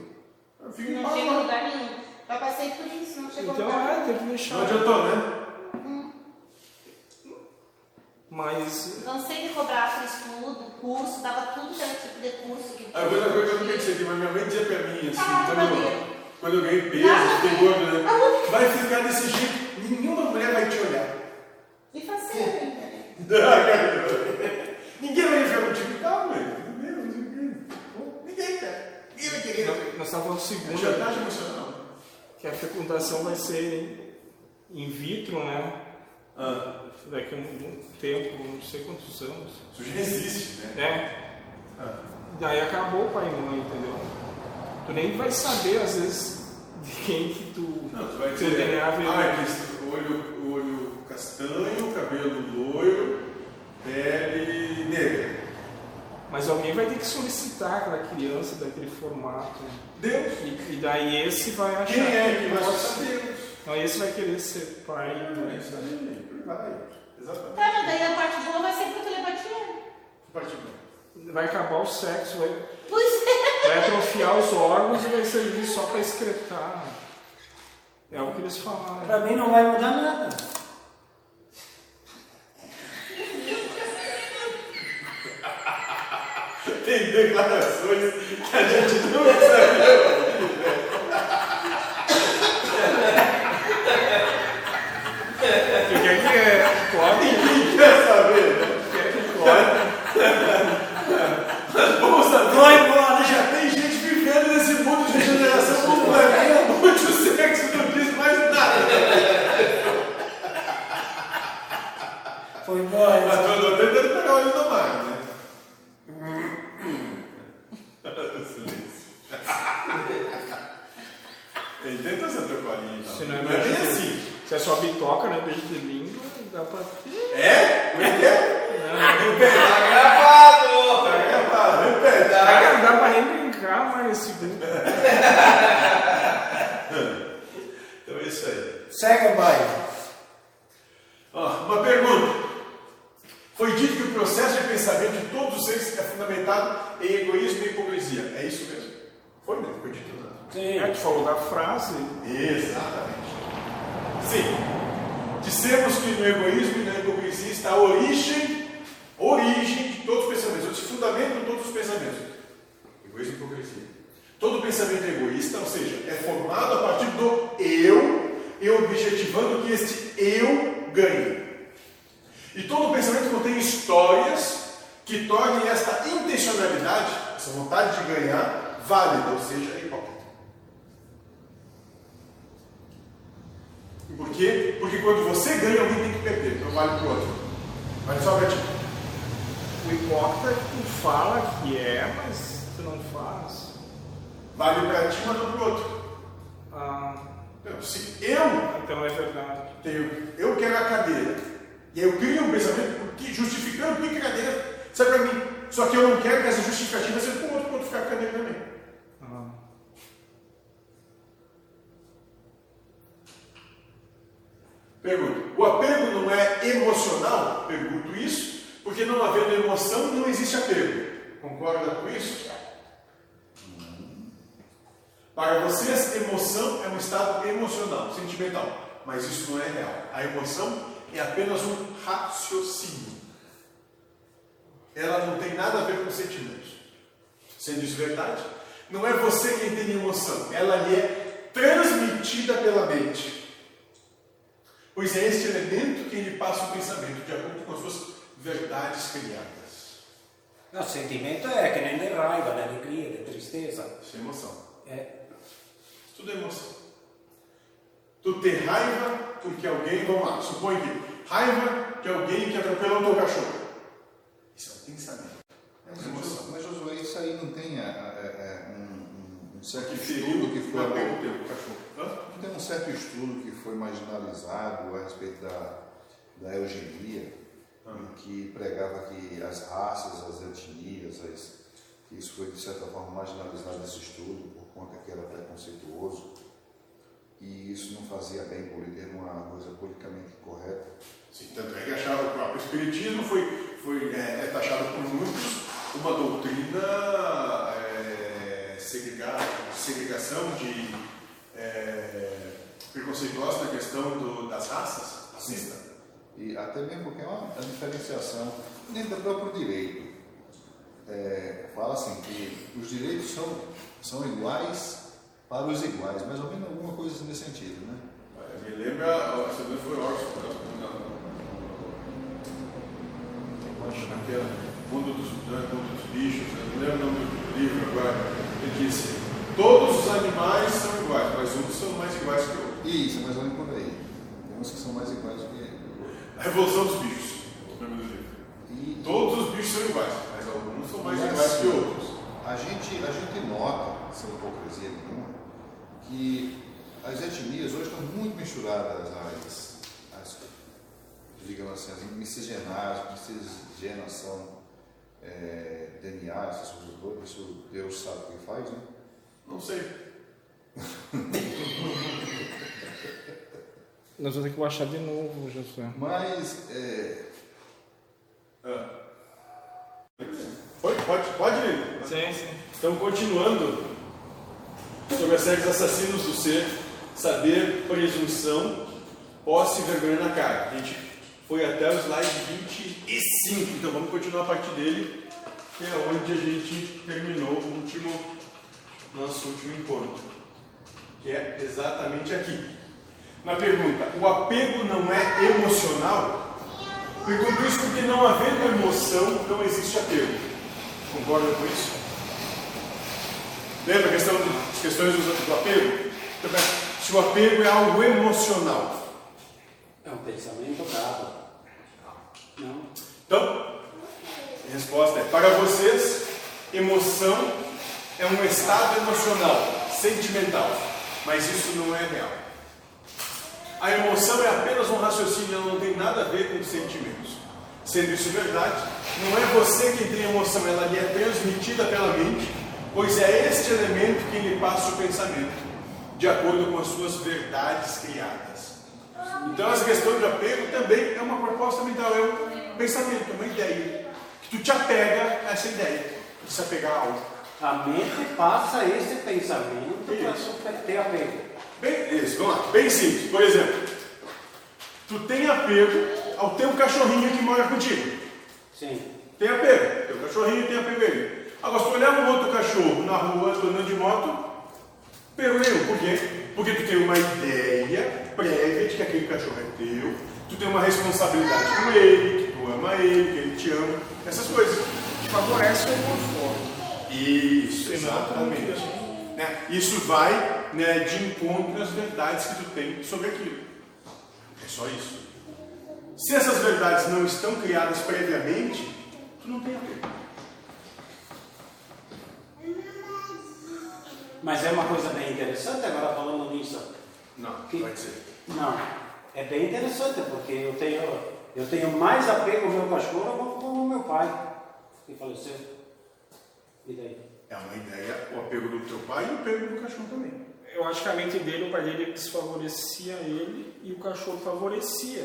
Eu fico Não chega em lugar nenhum. Já passei por isso, não chegou Então lugar é, tem que deixar. Não adiantou, né? Mas Cansei de cobrar por estudo, curso, dava tudo que era tipo de curso. Que A coisa coisa que eu não pensei aqui, mas minha mãe dizia pra mim assim, Ah, quando, eu, quando eu ganhei peso, Ah, fiquei gordo, né? Vai ficar desse jeito, nenhuma mulher vai te olhar. E fazer, né? [laughs] Ninguém vai ficar contigo. Calma, velho. Ninguém quer. Ninguém vai querer. nós estávamos falando É chantagem emocional. que a fecundação vai ser in vitro, né? Ah, daqui a um tempo, não sei quantos anos. Isso já existe, né? É. Ah. Daí acabou o pai e mãe, entendeu? Tu nem vai saber, às vezes, de quem que tu. Não, tu vai dizer. É, olho, olho castanho, cabelo loiro, pele negra. Mas alguém vai ter que solicitar aquela criança daquele formato. Deus! E, e daí esse vai achar. Quem é que vai ser Então esse vai querer ser pai. Ah, né? Vai, exatamente. Tá, mas daí a parte boa vai ser quanto ele Parte boa. Vai acabar o sexo, vai. Pois é. Vai atrofiar os órgãos e vai servir só para excretar. É o que eles falaram. Para mim não vai mudar nada. Tem declarações que a gente não sabia. preconceituoso, e isso não fazia bem para o era uma coisa politicamente correta. Sim, tanto é que achava o próprio Espiritismo foi, foi é, é taxado por muitos uma doutrina é, segregada, segregação de é, preconceituosa na questão do, das raças, racista. E até mesmo porque é uma diferenciação nem do próprio direito. É, fala assim que os direitos são, são iguais para os iguais, mais ou menos alguma coisa assim nesse sentido, né? É, me lembra, essa não foi Orson, né? naquela mundo dos, né, mundo dos bichos, né? não lembro o nome do livro agora, ele disse, todos os animais são iguais, mas uns são mais iguais que outros. Isso, mas olha por aí. Tem uns que são mais iguais do que outros. A Revolução dos Bichos, do livro. E... Todos os bichos são iguais, mas alguns são mais mas, iguais que outros. A gente, a gente nota, sem hipocrisia nenhuma, que as etnias hoje estão muito misturadas às, as digamos assim, às miscigenagens, miscigenação é, DNA, essas coisas todas, isso Deus sabe o que faz, né? Não sei. [laughs] Nós vamos ter que baixar de novo, Josué. Mas, é... Ah. Foi? Pode, pode? Sim, sim. Então, continuando sobre a série dos assassinos do ser, saber, presunção, posse e vergonha na cara. A gente foi até o slide 25, então vamos continuar a partir dele, que é onde a gente terminou o último, nosso último encontro, que é exatamente aqui. Na pergunta, o apego não é emocional? Pergunto isso porque não havendo emoção, não existe apego. Concorda com isso? Lembra a questão das questões do, do apego? Se o apego é algo emocional. É um pensamento bravo. Não? Então, a resposta é: para vocês, emoção é um estado emocional, sentimental, mas isso não é real. A emoção é apenas um raciocínio, ela não tem nada a ver com sentimentos. Sendo isso verdade, não é você quem tem emoção, ela lhe é transmitida pela mente, pois é este elemento que lhe passa o pensamento, de acordo com as suas verdades criadas. Então, essa questão de apego também é uma proposta mental, é um pensamento, é uma ideia. Que tu te apega a essa ideia, de se apegar a algo. A mente passa esse pensamento para ter apego. Bem, isso, vamos lá, bem simples. Por exemplo, tu tem apego ao teu cachorrinho que mora contigo. Sim. Tem apego, teu cachorrinho tem apego a ele. Agora, se tu olhar um outro cachorro na rua, andando de moto, nenhum. Por quê? Porque tu tem uma ideia prévia de que aquele cachorro é teu, tu tem uma responsabilidade com ele, que tu ama ele, que ele te ama, essas coisas. Favorece o conforto. Isso, E não exatamente. Né? Isso vai né, de encontro às verdades que tu tem sobre aquilo. É só isso. Se essas verdades não estão criadas previamente, tu não tem apego. Mas é uma coisa bem interessante agora falando nisso. Não, Que- vai ser. Não, é bem interessante porque eu tenho, eu tenho mais apego ao meu cachorro como ao meu pai, que faleceu. E daí? É uma ideia, o apego do teu pai e o apego do cachorro também. Eu acho que a mente dele, o pai dele desfavorecia ele e o cachorro favorecia.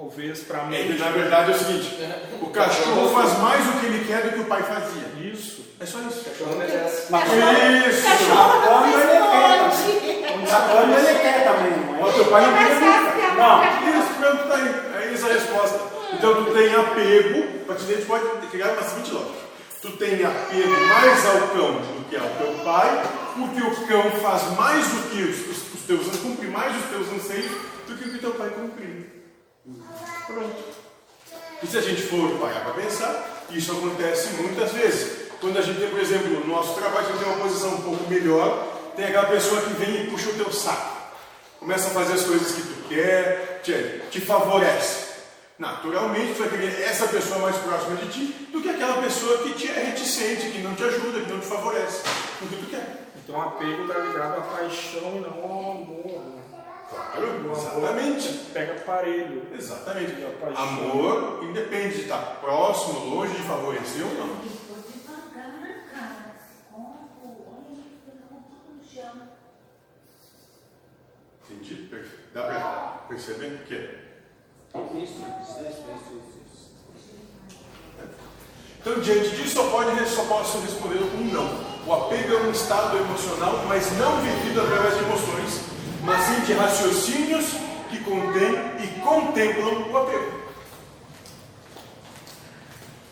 Talvez para a Ele, mente. na verdade, é o seguinte: o cachorro faz mais o que ele quer do que o pai fazia. Isso. É só isso. Mas Isso! quando ele quer Pode. também. Quando ele quer também, não é? O teu pai não mais queria fácil nunca. que a Não. Isso, pronto, tá aí. É isso a resposta. Então tu tem apego, a a gente pode criar uma seguinte lógica. Tu tem apego mais ao cão do que ao teu pai, porque o cão faz mais do que os, os, os teus cumpre mais os teus anseios do que o que teu pai cumpre. Pronto. E se a gente for parar para pensar, isso acontece muitas vezes. Quando a gente tem, por exemplo, no nosso trabalho, a gente tem uma posição um pouco melhor, tem aquela pessoa que vem e puxa o teu saco. Começa a fazer as coisas que tu quer, te, te favorece. Naturalmente, tu vai querer essa pessoa mais próxima de ti do que aquela pessoa que te é reticente, que não te ajuda, que não te favorece. O que tu quer. Então o apego está ligado à paixão e não ao amor. Claro, O amor exatamente. Pega aparelho. Exatamente. Amor independe de estar próximo, longe, de favorecer ou não. Entendi? Perfeito. Dá pra perceber que é. Então, diante disso, só, pode, só posso responder com um não. O apego é um estado emocional, mas não vivido através de emoções, mas sim de raciocínios que contêm e contemplam o apego.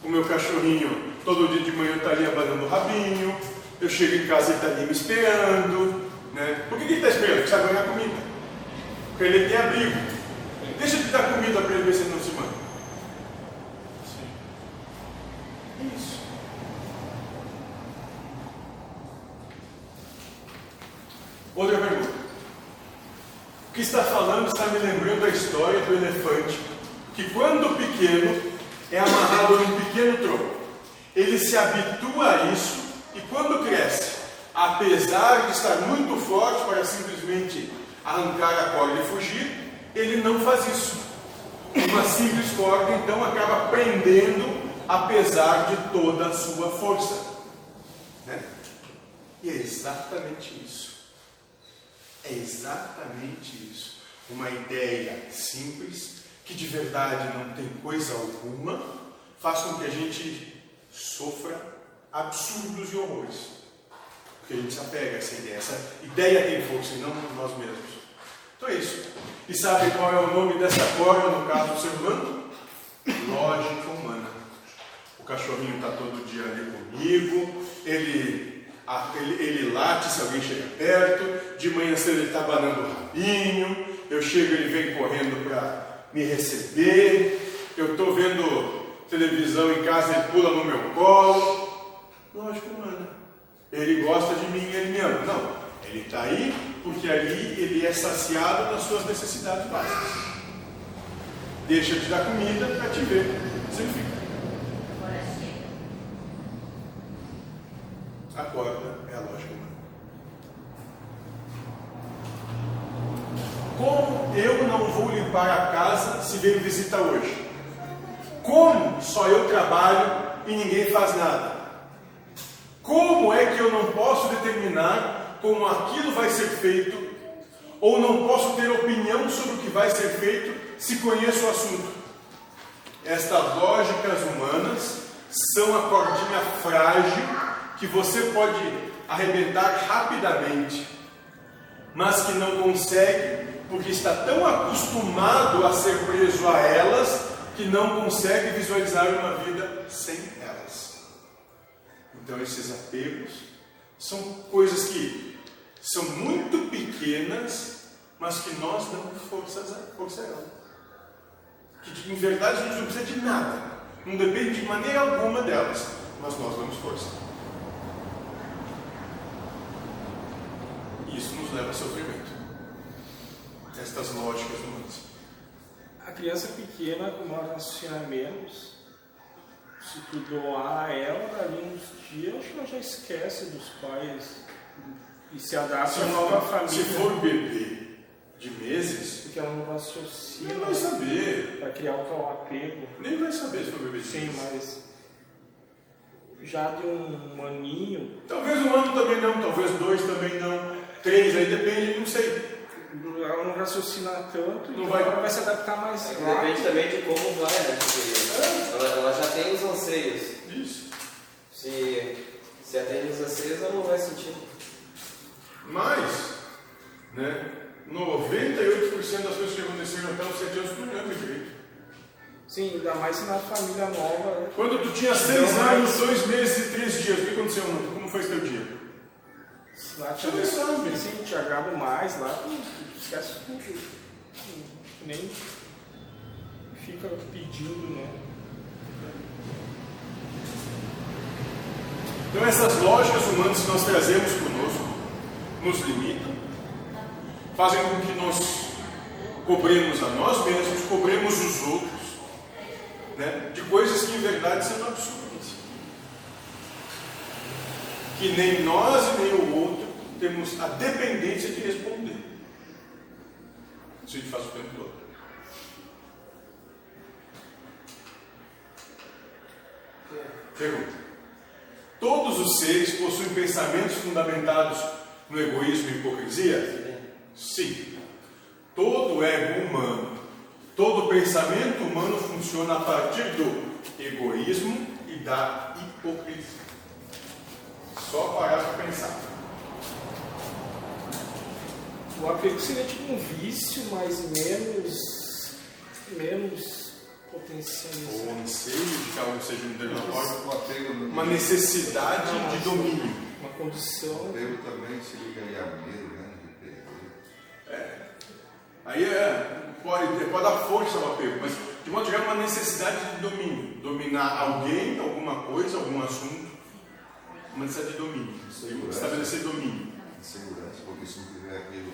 O meu cachorrinho, todo dia de manhã está ali abanando o rabinho, eu chego em casa e está ali me esperando. Né? Por que que ele está esperando? Porque sabe ganhar comida. Porque ele tem abrigo. Deixa de dar comida para ele ver se ele não se manda. Isso. Outra pergunta. Que está falando está me lembrando da história do elefante, que quando pequeno é amarrado num pequeno tronco. Ele se habitua a isso e quando cresce, apesar de estar muito forte para simplesmente arrancar a corda e fugir, ele não faz isso. Uma simples corda então acaba prendendo apesar de toda a sua força. Né? E é exatamente isso. É exatamente isso. Uma ideia simples, que de verdade não tem coisa alguma, faz com que a gente sofra absurdos e horrores. Porque a gente se apega a essa ideia. Essa ideia tem força e não nós mesmos. Então é isso. E sabe qual é o nome dessa corda no caso do ser humano? Lógica humana. O cachorrinho está todo dia ali comigo, ele, ele, ele late se alguém chega perto, de manhã cedo ele está banando o rabinho, eu chego ele vem correndo para me receber, eu estou vendo televisão em casa, ele pula no meu colo. Lógica humana. Ele gosta de mim, ele me ama. Não, ele está aí porque ali ele é saciado nas suas necessidades básicas. Deixa de dar comida para te ver. Você fica. Agora chega. A corda é a lógica humana. Como eu não vou limpar a casa se veio visita hoje? Como só eu trabalho e ninguém faz nada? Como é que eu não posso determinar como aquilo vai ser feito? Ou não posso ter opinião sobre o que vai ser feito se conheço o assunto? Estas lógicas humanas são a cordinha frágil que você pode arrebentar rapidamente, mas que não consegue porque está tão acostumado a ser preso a elas que não consegue visualizar uma vida sem elas. Então, esses apegos são coisas que são muito pequenas, mas que nós damos força a elas. Que em verdade a gente não precisa de nada, não depende de maneira alguma delas, mas nós damos força. Isso nos leva a sofrimento. Estas lógicas humanas. A criança pequena começa a raciocinar menos. Se tu doar ela, dali uns dias, acho que ela já esquece dos pais e se adapta a uma nova família. se for bebê de meses, Porque ela não raciocina nem vai saber. para criar o tal apego. Nem vai saber se for bebê de Sim, meses. mas já de um aninho, Talvez um ano também não, talvez dois também não, três aí depende, não sei. Ela não raciocina tanto, Não então vai- ela vai se adaptar mais É depende também de como vai, né? Porque ela, ela já tem os anseios. Isso. Se, se atende os anseios, ela não vai sentir. Mas, né, 98% das coisas que aconteceram até os 7 anos tu não direito. Sim, ainda mais se na família nova. né? Quando tu tinha 6 Não, anos, 2 meses e 3 dias, o que aconteceu ontem? Como foi esse teu dia? Lá te sabe. Sim, te agrada mais lá, tu esquece tudo. Tu Nem fica pedindo, né? Então essas lógicas humanas que nós trazemos conosco nos limitam, fazem com que nós cobremos a nós mesmos, cobremos os outros, né, de coisas que em verdade são absurdas. Que nem nós e nem o outro temos a dependência de responder. Isso a gente faz o tempo todo. Pergunta. Todos os seres possuem pensamentos fundamentados no egoísmo e hipocrisia? Sim. Todo ego humano, todo pensamento humano funciona a partir do egoísmo e da hipocrisia. Só parar para pensar. O apego seria tipo um vício, mas menos. menos Ou potencializado. um anseio de que algo seja um determinatório, O apego, no- uma necessidade de domínio. Uma condição. o apego também se liga aí a medo, né? De perder. Aí é, pode, pode dar força ao apego, mas de modo geral é uma necessidade de domínio. Dominar alguém, alguma coisa, algum assunto. Uma necessidade de domínio. Segurança. Estabelecer domínio. Insegurança, porque se não tiver aquilo,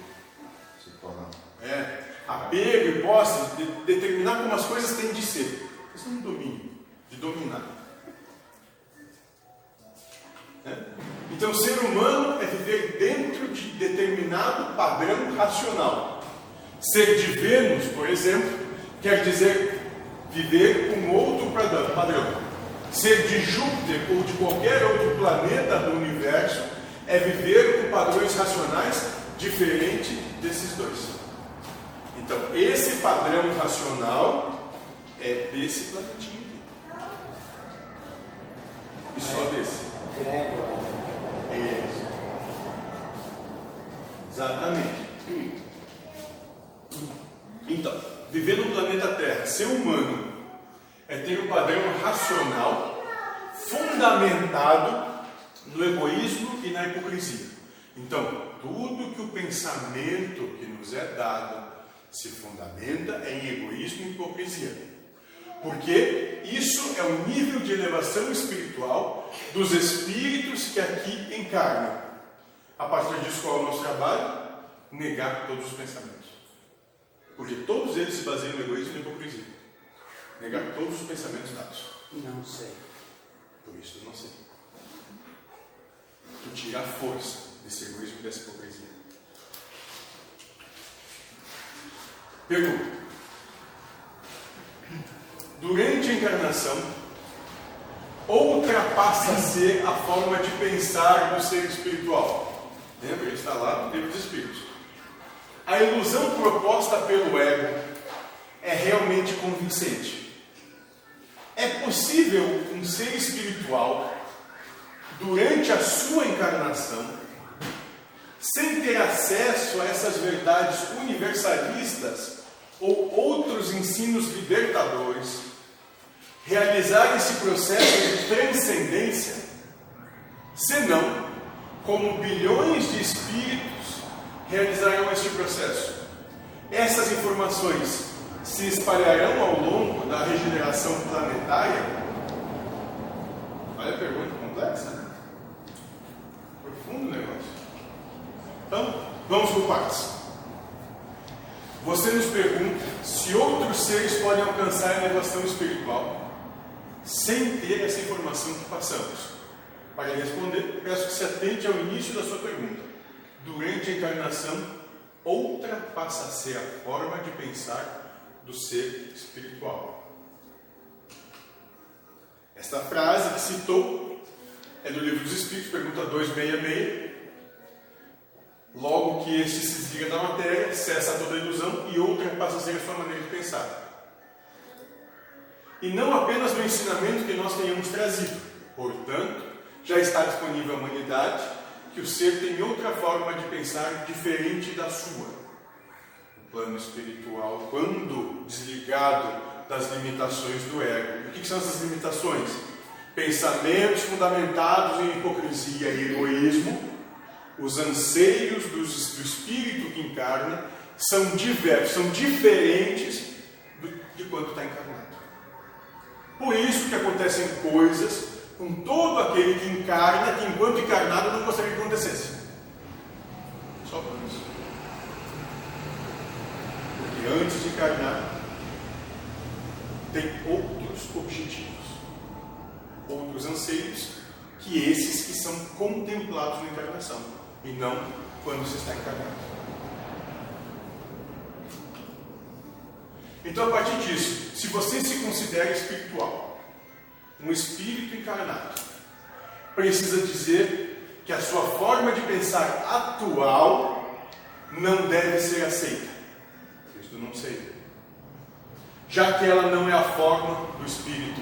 se torna. É, apego e posse, de, determinar como as coisas têm de ser. Isso é um domínio, de dominar. É? Então, ser humano é viver dentro de determinado padrão racional. Ser de Vênus, por exemplo, quer dizer viver com outro padrão. Ser de Júpiter ou de qualquer outro planeta do universo é viver com padrões racionais diferentes desses dois. Então, esse padrão racional é desse planetinho aqui. E só desse. Isso. Exatamente. Então, viver no planeta Terra, ser humano, é ter um padrão racional fundamentado no egoísmo e na hipocrisia. Então, tudo que o pensamento que nos é dado se fundamenta em egoísmo e hipocrisia. Porque isso é o nível de elevação espiritual dos espíritos que aqui encarnam. A partir disso, qual é o nosso trabalho? Negar todos os pensamentos. Porque todos eles se baseiam no egoísmo e na hipocrisia. Negar todos os pensamentos dados. Não sei. Por isso eu não sei. Tu tira a força desse egoísmo e dessa hipocrisia. Pergunta. Durante a encarnação, outra passa a ser a forma de pensar do ser espiritual. Lembra? Ele está lá no livro dos Espíritos. A ilusão proposta pelo ego é realmente convincente. É possível um ser espiritual, durante a sua encarnação, sem ter acesso a essas verdades universalistas ou outros ensinos libertadores, realizar esse processo de transcendência, senão, como bilhões de espíritos realizarão este processo. Essas informações se espalharão ao longo da regeneração planetária? Olha a pergunta complexa. Profundo o negócio. Então, vamos por partes. Você nos pergunta se outros seres podem alcançar a elevação espiritual sem ter essa informação que passamos. Para responder, peço que se atente ao início da sua pergunta. Durante a encarnação, outra passa a ser a forma de pensar do ser espiritual. Esta frase que citou é do Livro dos Espíritos, pergunta 266. Logo que este se desliga da matéria, cessa toda ilusão e outra passa a ser a sua maneira de pensar. E não apenas no ensinamento que nós tenhamos trazido. Portanto, já está disponível à humanidade que o ser tem outra forma de pensar diferente da sua. Plano espiritual, quando desligado das limitações do ego. O que são essas limitações? Pensamentos fundamentados em hipocrisia e egoísmo, os anseios do, espírito que encarna são diversos, são diferentes de quanto está encarnado. Por isso que acontecem coisas com todo aquele que encarna, que enquanto encarnado não gostaria que acontecesse. Só por isso. Antes de encarnar, tem outros objetivos, outros anseios, que esses que são contemplados na encarnação, e não quando se está encarnado. Então, a partir disso, se você se considera espiritual, um espírito encarnado, precisa dizer que a sua forma de pensar atual não deve ser aceita. Não sei. Já que ela não é a forma do espírito.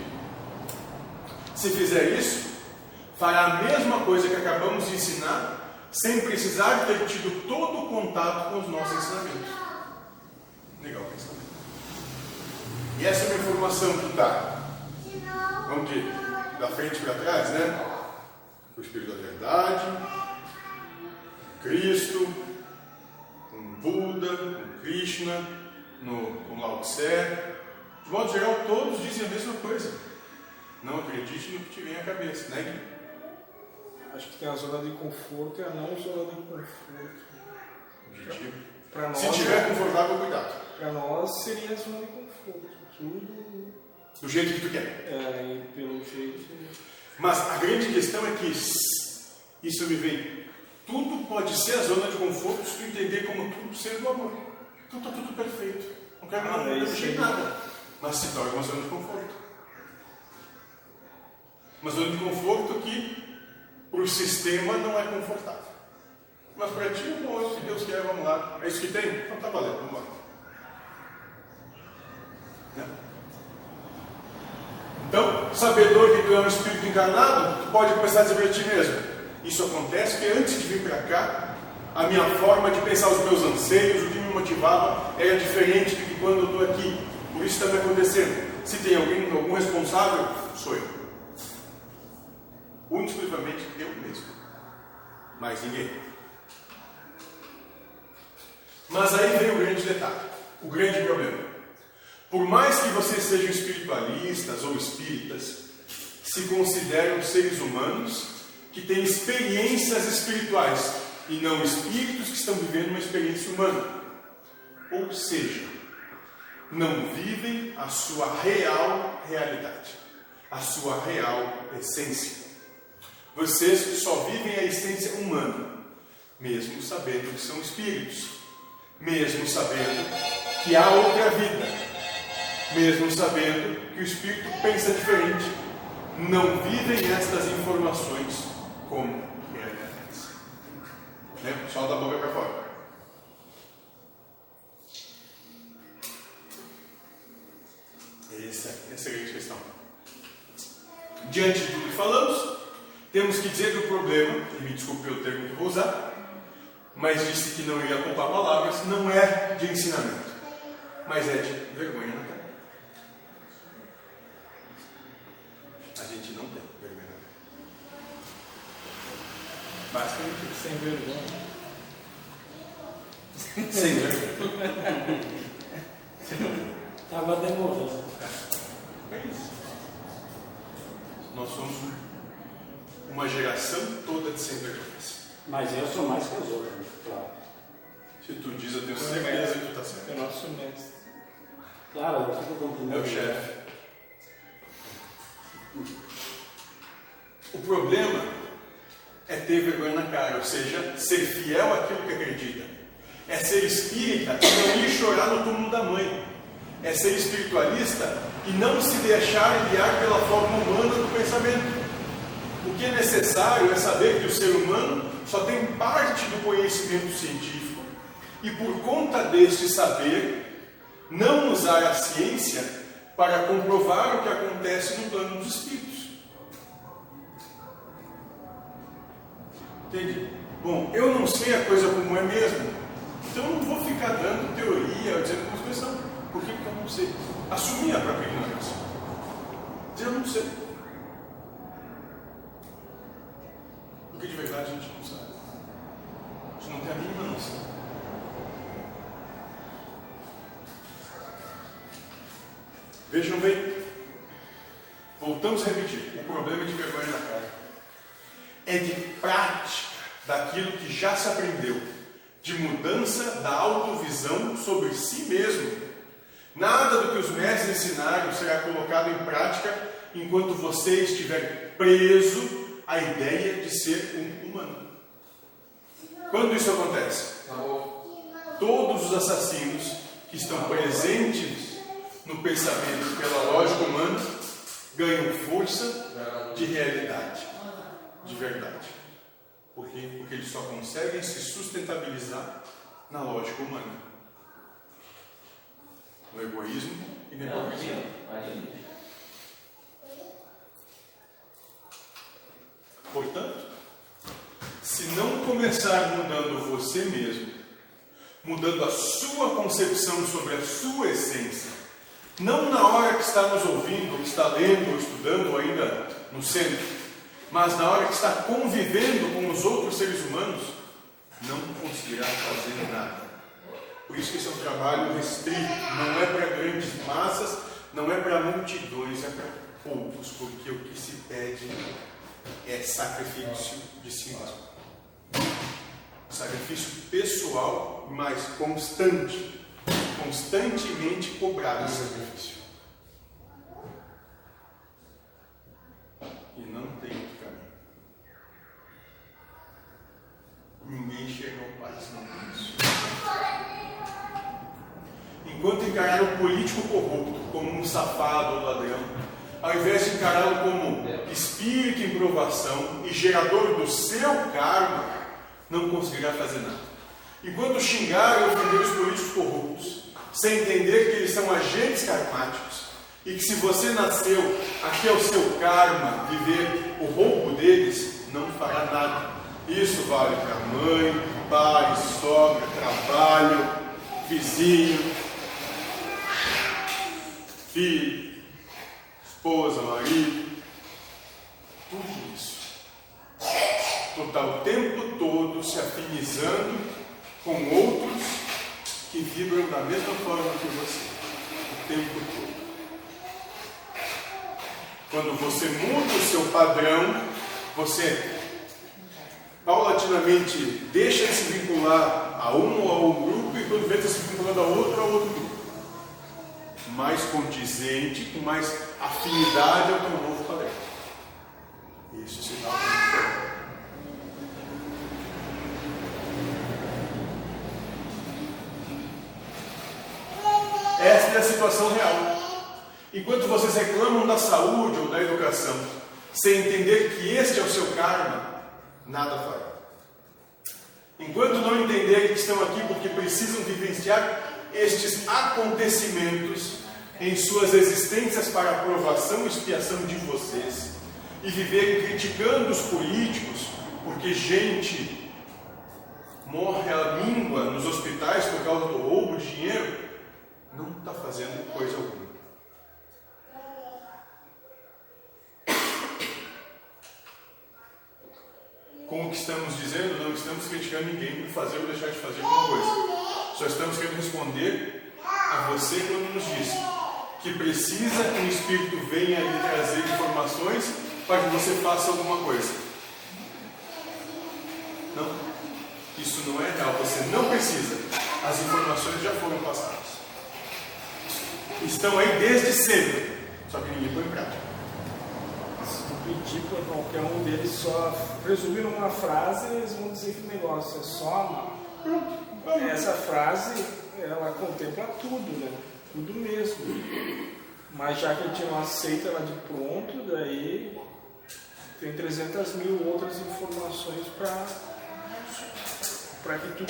Se fizer isso, fará a mesma coisa que acabamos de ensinar, sem precisar ter tido todo o contato com os nossos ensinamentos. Legal pensamento. E essa é uma informação que está, vamos de da frente para trás, né? O Espírito da Verdade, Cristo, com Buda, com Krishna, no, com Lao Tse. De modo geral, todos dizem a mesma coisa. Não acredite no que te vem à cabeça, né? Acho que tem a zona de conforto e a não zona de conforto. Objetivo. Para nós, Se tiver confortável, cuidado. para nós seria a zona de conforto. Tudo Do jeito que tu quer. é, pelo jeito. Mas a grande questão é que isso me vem. Tudo pode ser a zona de conforto se tu entender como tudo ser do amor. Então está tudo perfeito. Não quero Ah, não mexer aí. nada. Mas se torna uma zona de conforto. Uma zona de conforto que para o sistema não é confortável. Mas para ti, bom, que Deus quer, vamos lá. É isso que tem? Então tá valendo, vamos lá. Né? Então, sabedor que tu é um espírito encarnado, tu pode começar a dizer para ti mesmo: Isso acontece porque antes de vir para cá, a minha forma de pensar os meus anseios, o que me motivava, era diferente do que quando eu estou aqui. Por isso está me acontecendo. Se tem alguém, algum responsável, sou eu. Exclusivamente eu mesmo. Mais ninguém. Mas aí vem o grande detalhe, o grande problema. Por mais que vocês sejam espiritualistas ou espíritas, se consideram seres humanos que têm experiências espirituais e não espíritos que estão vivendo uma experiência humana. Ou seja, não vivem a sua real realidade, a sua real essência. Vocês só vivem a essência humana, mesmo sabendo que são espíritos, mesmo sabendo que há outra vida, mesmo sabendo que o espírito pensa diferente. Não vivem estas informações como. Né? Solta a boca para fora. Essa, essa é a grande questão. Diante de tudo que falamos, temos que dizer que o problema, e me desculpe o termo que vou usar, mas disse que não iria poupar palavras, não é de ensinamento, mas é de vergonha na cara. A gente não tem vergonha na isso. Sem vergonha. [laughs] Sem vergonha. Estava demorando. É isso. Nós somos uma geração toda de sem vergonhas. Mas eu sou mais que os outros, claro. Se tu diz, eu tenho certeza que tu está certo. É o nosso mestre. Claro, eu fico É cumprimentando. o chefe. O problema é ter vergonha na cara, ou seja, ser fiel àquilo que acredita. É ser espírita e não ir chorar no túmulo da mãe. É ser espiritualista e não se deixar guiar pela forma humana do pensamento. O que é necessário é saber que o ser humano só tem parte do conhecimento científico e, por conta deste saber, não usar a ciência para comprovar o que acontece no plano dos espíritos. Entende? Bom, eu não sei a coisa como é mesmo, então eu não vou ficar dando teoria, dizendo como as coisas são. Por que que eu não sei? Assumir a própria ignorância. Dizer eu não sei. Porque de verdade a gente não sabe. A gente não tem a mínima noção. Vejam bem, voltamos a repetir: o problema de vergonha na cara é de prática daquilo que já se aprendeu, de mudança da autovisão sobre si mesmo. Nada do que os mestres ensinaram será colocado em prática enquanto você estiver preso à ideia de ser um humano. Quando isso acontece? Todos os assassinos que estão presentes no pensamento pela lógica humana ganham força de realidade, de verdade. Por quê? Porque eles só conseguem se sustentabilizar na lógica humana. No egoísmo e na hipocrisia. Portanto, se não começar mudando você mesmo, mudando a sua concepção sobre a sua essência, não na hora que está nos ouvindo, que está lendo ou estudando ainda no centro, mas na hora que está convivendo com os outros seres humanos, não conseguirá fazer nada. Por isso que esse é um trabalho restrito, não é para grandes massas, não é para multidões, é para poucos, porque o que se pede é sacrifício de si mesmo. Sacrifício pessoal, mas constante. Constantemente cobrado esse sacrifício. E não tem outro caminho. Ninguém chega ao senão com isso. Enquanto encarar o político corrupto como um safado ou ladrão, ao invés de encará-lo como espírito em provação e gerador do seu karma, não conseguirá fazer nada. Enquanto xingar e ofender os políticos corruptos, sem entender que eles são agentes karmáticos, e que se você nasceu, aqui é o seu karma, viver o roubo deles, não fará nada. Isso vale para mãe, pai, sogra, trabalho, vizinho, filho, esposa, marido, tudo isso. Tu está o tempo todo se afinizando com outros que vibram da mesma forma que você, o tempo todo. Quando você muda o seu padrão, você paulatinamente deixa de se vincular a um ou a um grupo e quando vê está se vinculando a outro a outro grupo. Mais condizente, com mais afinidade ao teu novo padrão. Isso se dá Esta é a situação real. Enquanto vocês reclamam da saúde ou da educação, sem entender que este é o seu karma, nada fará. Enquanto não entenderem que estão aqui porque precisam vivenciar estes acontecimentos em suas existências para aprovação e expiação de vocês, e viverem criticando os políticos, porque gente morre a língua nos hospitais por causa do roubo de dinheiro, não está fazendo coisa alguma. Com o que estamos dizendo, não estamos criticando ninguém por fazer ou deixar de fazer alguma coisa. Só estamos querendo responder a você quando nos diz que precisa que um Espírito venha lhe trazer informações para que você faça alguma coisa. Não. Isso não é real. Você não precisa. As informações já foram passadas. Estão aí desde sempre. Só que ninguém põe em prática. Para qualquer um deles só resumir numa frase, eles vão dizer que o negócio é só amar. Essa frase, ela contempla tudo, né? Tudo mesmo. Mas já que a gente não aceita ela de pronto, daí tem 300 mil outras informações para que tu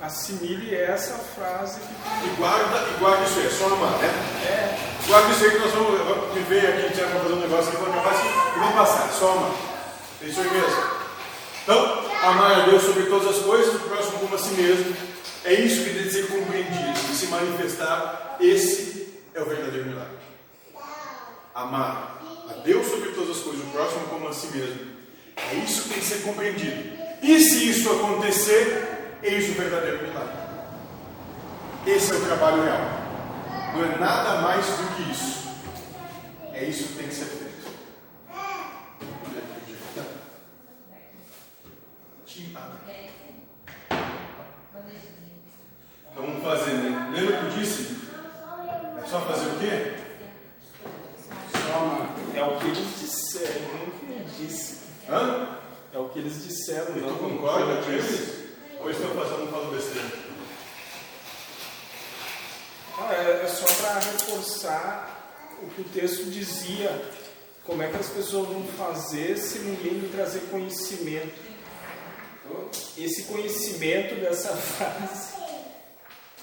assimile essa frase que E guarda, e guarda isso aí, é só amar, né? é. Guarda isso aí que nós vamos, vamos viver aqui, a gente vai fazer um negócio aqui, vamos capaz e vamos passar, só amar. É isso aí mesmo. Então, amar a Deus sobre todas as coisas, o próximo como a si mesmo. É isso que tem de ser compreendido e se manifestar. Esse é o verdadeiro milagre. Amar a Deus sobre todas as coisas, o próximo como a si mesmo. É isso que tem que ser compreendido. E se isso acontecer, eis o verdadeiro milagre. Esse é o trabalho real. Não é nada mais do que isso. É isso que tem que ser feito. Então vamos fazer, né? Lembra que eu disse? É só fazer o quê? É o que eles disseram, não o que ele disse. Hã? É o que eles disseram, não tu concorda com eles? Ou estão fazendo falo besteira? Não, é, é só para reforçar o que o texto dizia. Como é que as pessoas vão fazer se ninguém lhe trazer conhecimento? Esse conhecimento dessa [laughs] frase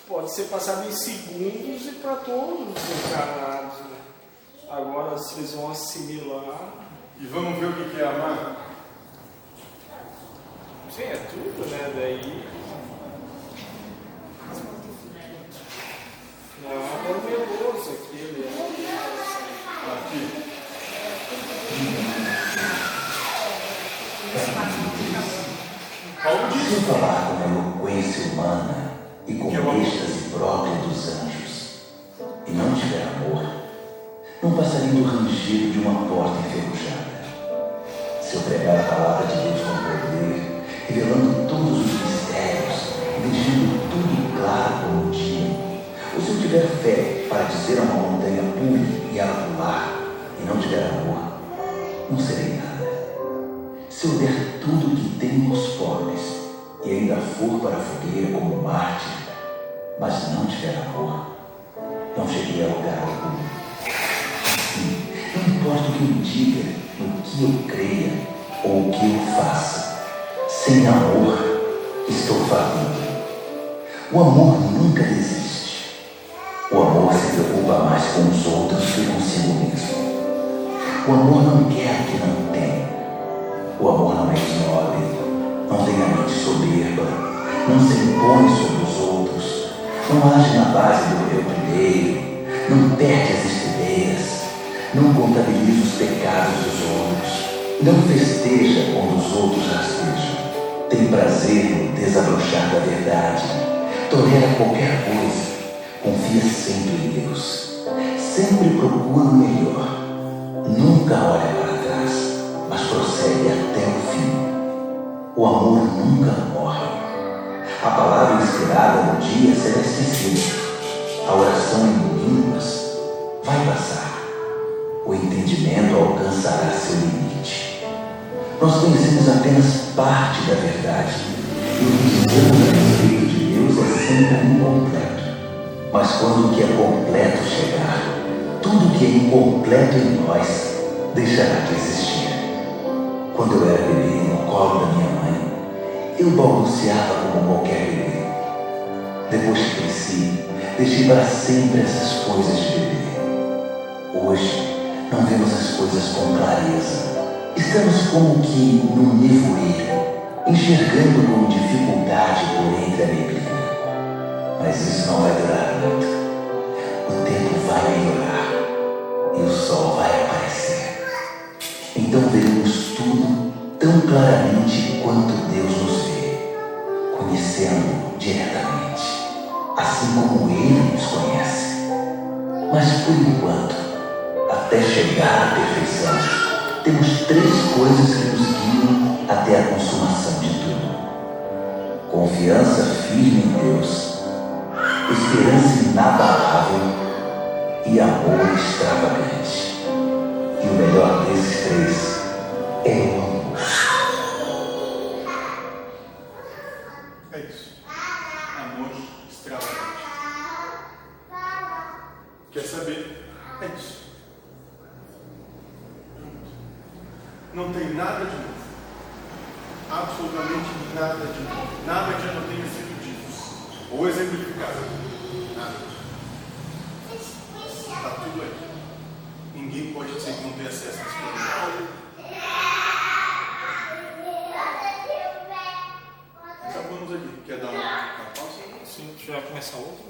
pode ser passado em segundos e para todos os encarnados. Né? Agora, se eles vão assimilar. E vamos ver o que que é amar? Sim, é tudo, né? Daí. Não é um amor meloso aquele. né? Aqui. Paulo Se diz. eu falar com eloquência humana e com Que é o êxtase próprio dos anjos, e não tiver amor, não passaria do rangido de uma porta enferrujada. Se eu pregar a palavra de Deus com poder, revelando todos os mistérios deixando tudo claro como o dia, ou se eu tiver fé para dizer a uma montanha pule e ela pular, e não tiver amor, não serei nada. Se eu der tudo o que tenho aos pobres e ainda for para a fogueira como mártir, mas não tiver amor, não cheguei a lugar algum. Sim, que eu diga, no que eu creia ou o que eu faça. Sem amor, estou falido. O amor nunca desiste. O amor se preocupa mais com os outros que consigo mesmo. O amor não quer que não tem. O amor não é esnobe, não tem a mente soberba, não se impõe sobre os outros, não age na base do eu primeiro, não perde as estideiras, não contabiliza os pecados dos outros, não festeja quando os outros rastejam, tem prazer no desabrochar da verdade, tolera qualquer coisa, confia sempre em Deus, sempre procura o melhor, nunca olha para trás, mas prossegue até o fim. O amor nunca morre. A palavra inspirada no dia será esquecida. A oração em línguas vai passar. O entendimento alcançará seu limite. Nós conhecemos apenas parte da verdade. E o que a respeito de Deus é sempre incompleto. Mas quando o que é completo chegar, tudo que é incompleto em nós deixará de existir. Quando eu era bebê no colo da minha mãe, eu balbuciava como qualquer bebê. Depois que cresci, deixei para sempre essas coisas de bebê. Hoje, não vemos as coisas com clareza. Estamos como que num nevoeiro, enxergando com dificuldade por entre a neblina. Mas isso não vai durar muito. O tempo vai melhorar e o sol vai aparecer. Então veremos tudo tão claramente quanto Deus nos vê, conhecendo diretamente, assim como Ele nos conhece. Mas por enquanto, até chegar à perfeição, temos três coisas que nos guiam até a consumação de tudo: confiança firme em Deus, esperança inabalável e amor extravagante. E o melhor desses três é o amor. Não tem nada de novo. Absolutamente nada de novo. Nada que já não tenha sido dito. Ou exemplificado. Nada. Está tudo aí. Ninguém pode dizer que não tem acesso a isso. Acabamos aqui. Quer dar uma, uma pausa? Sim, a gente vai começar outro.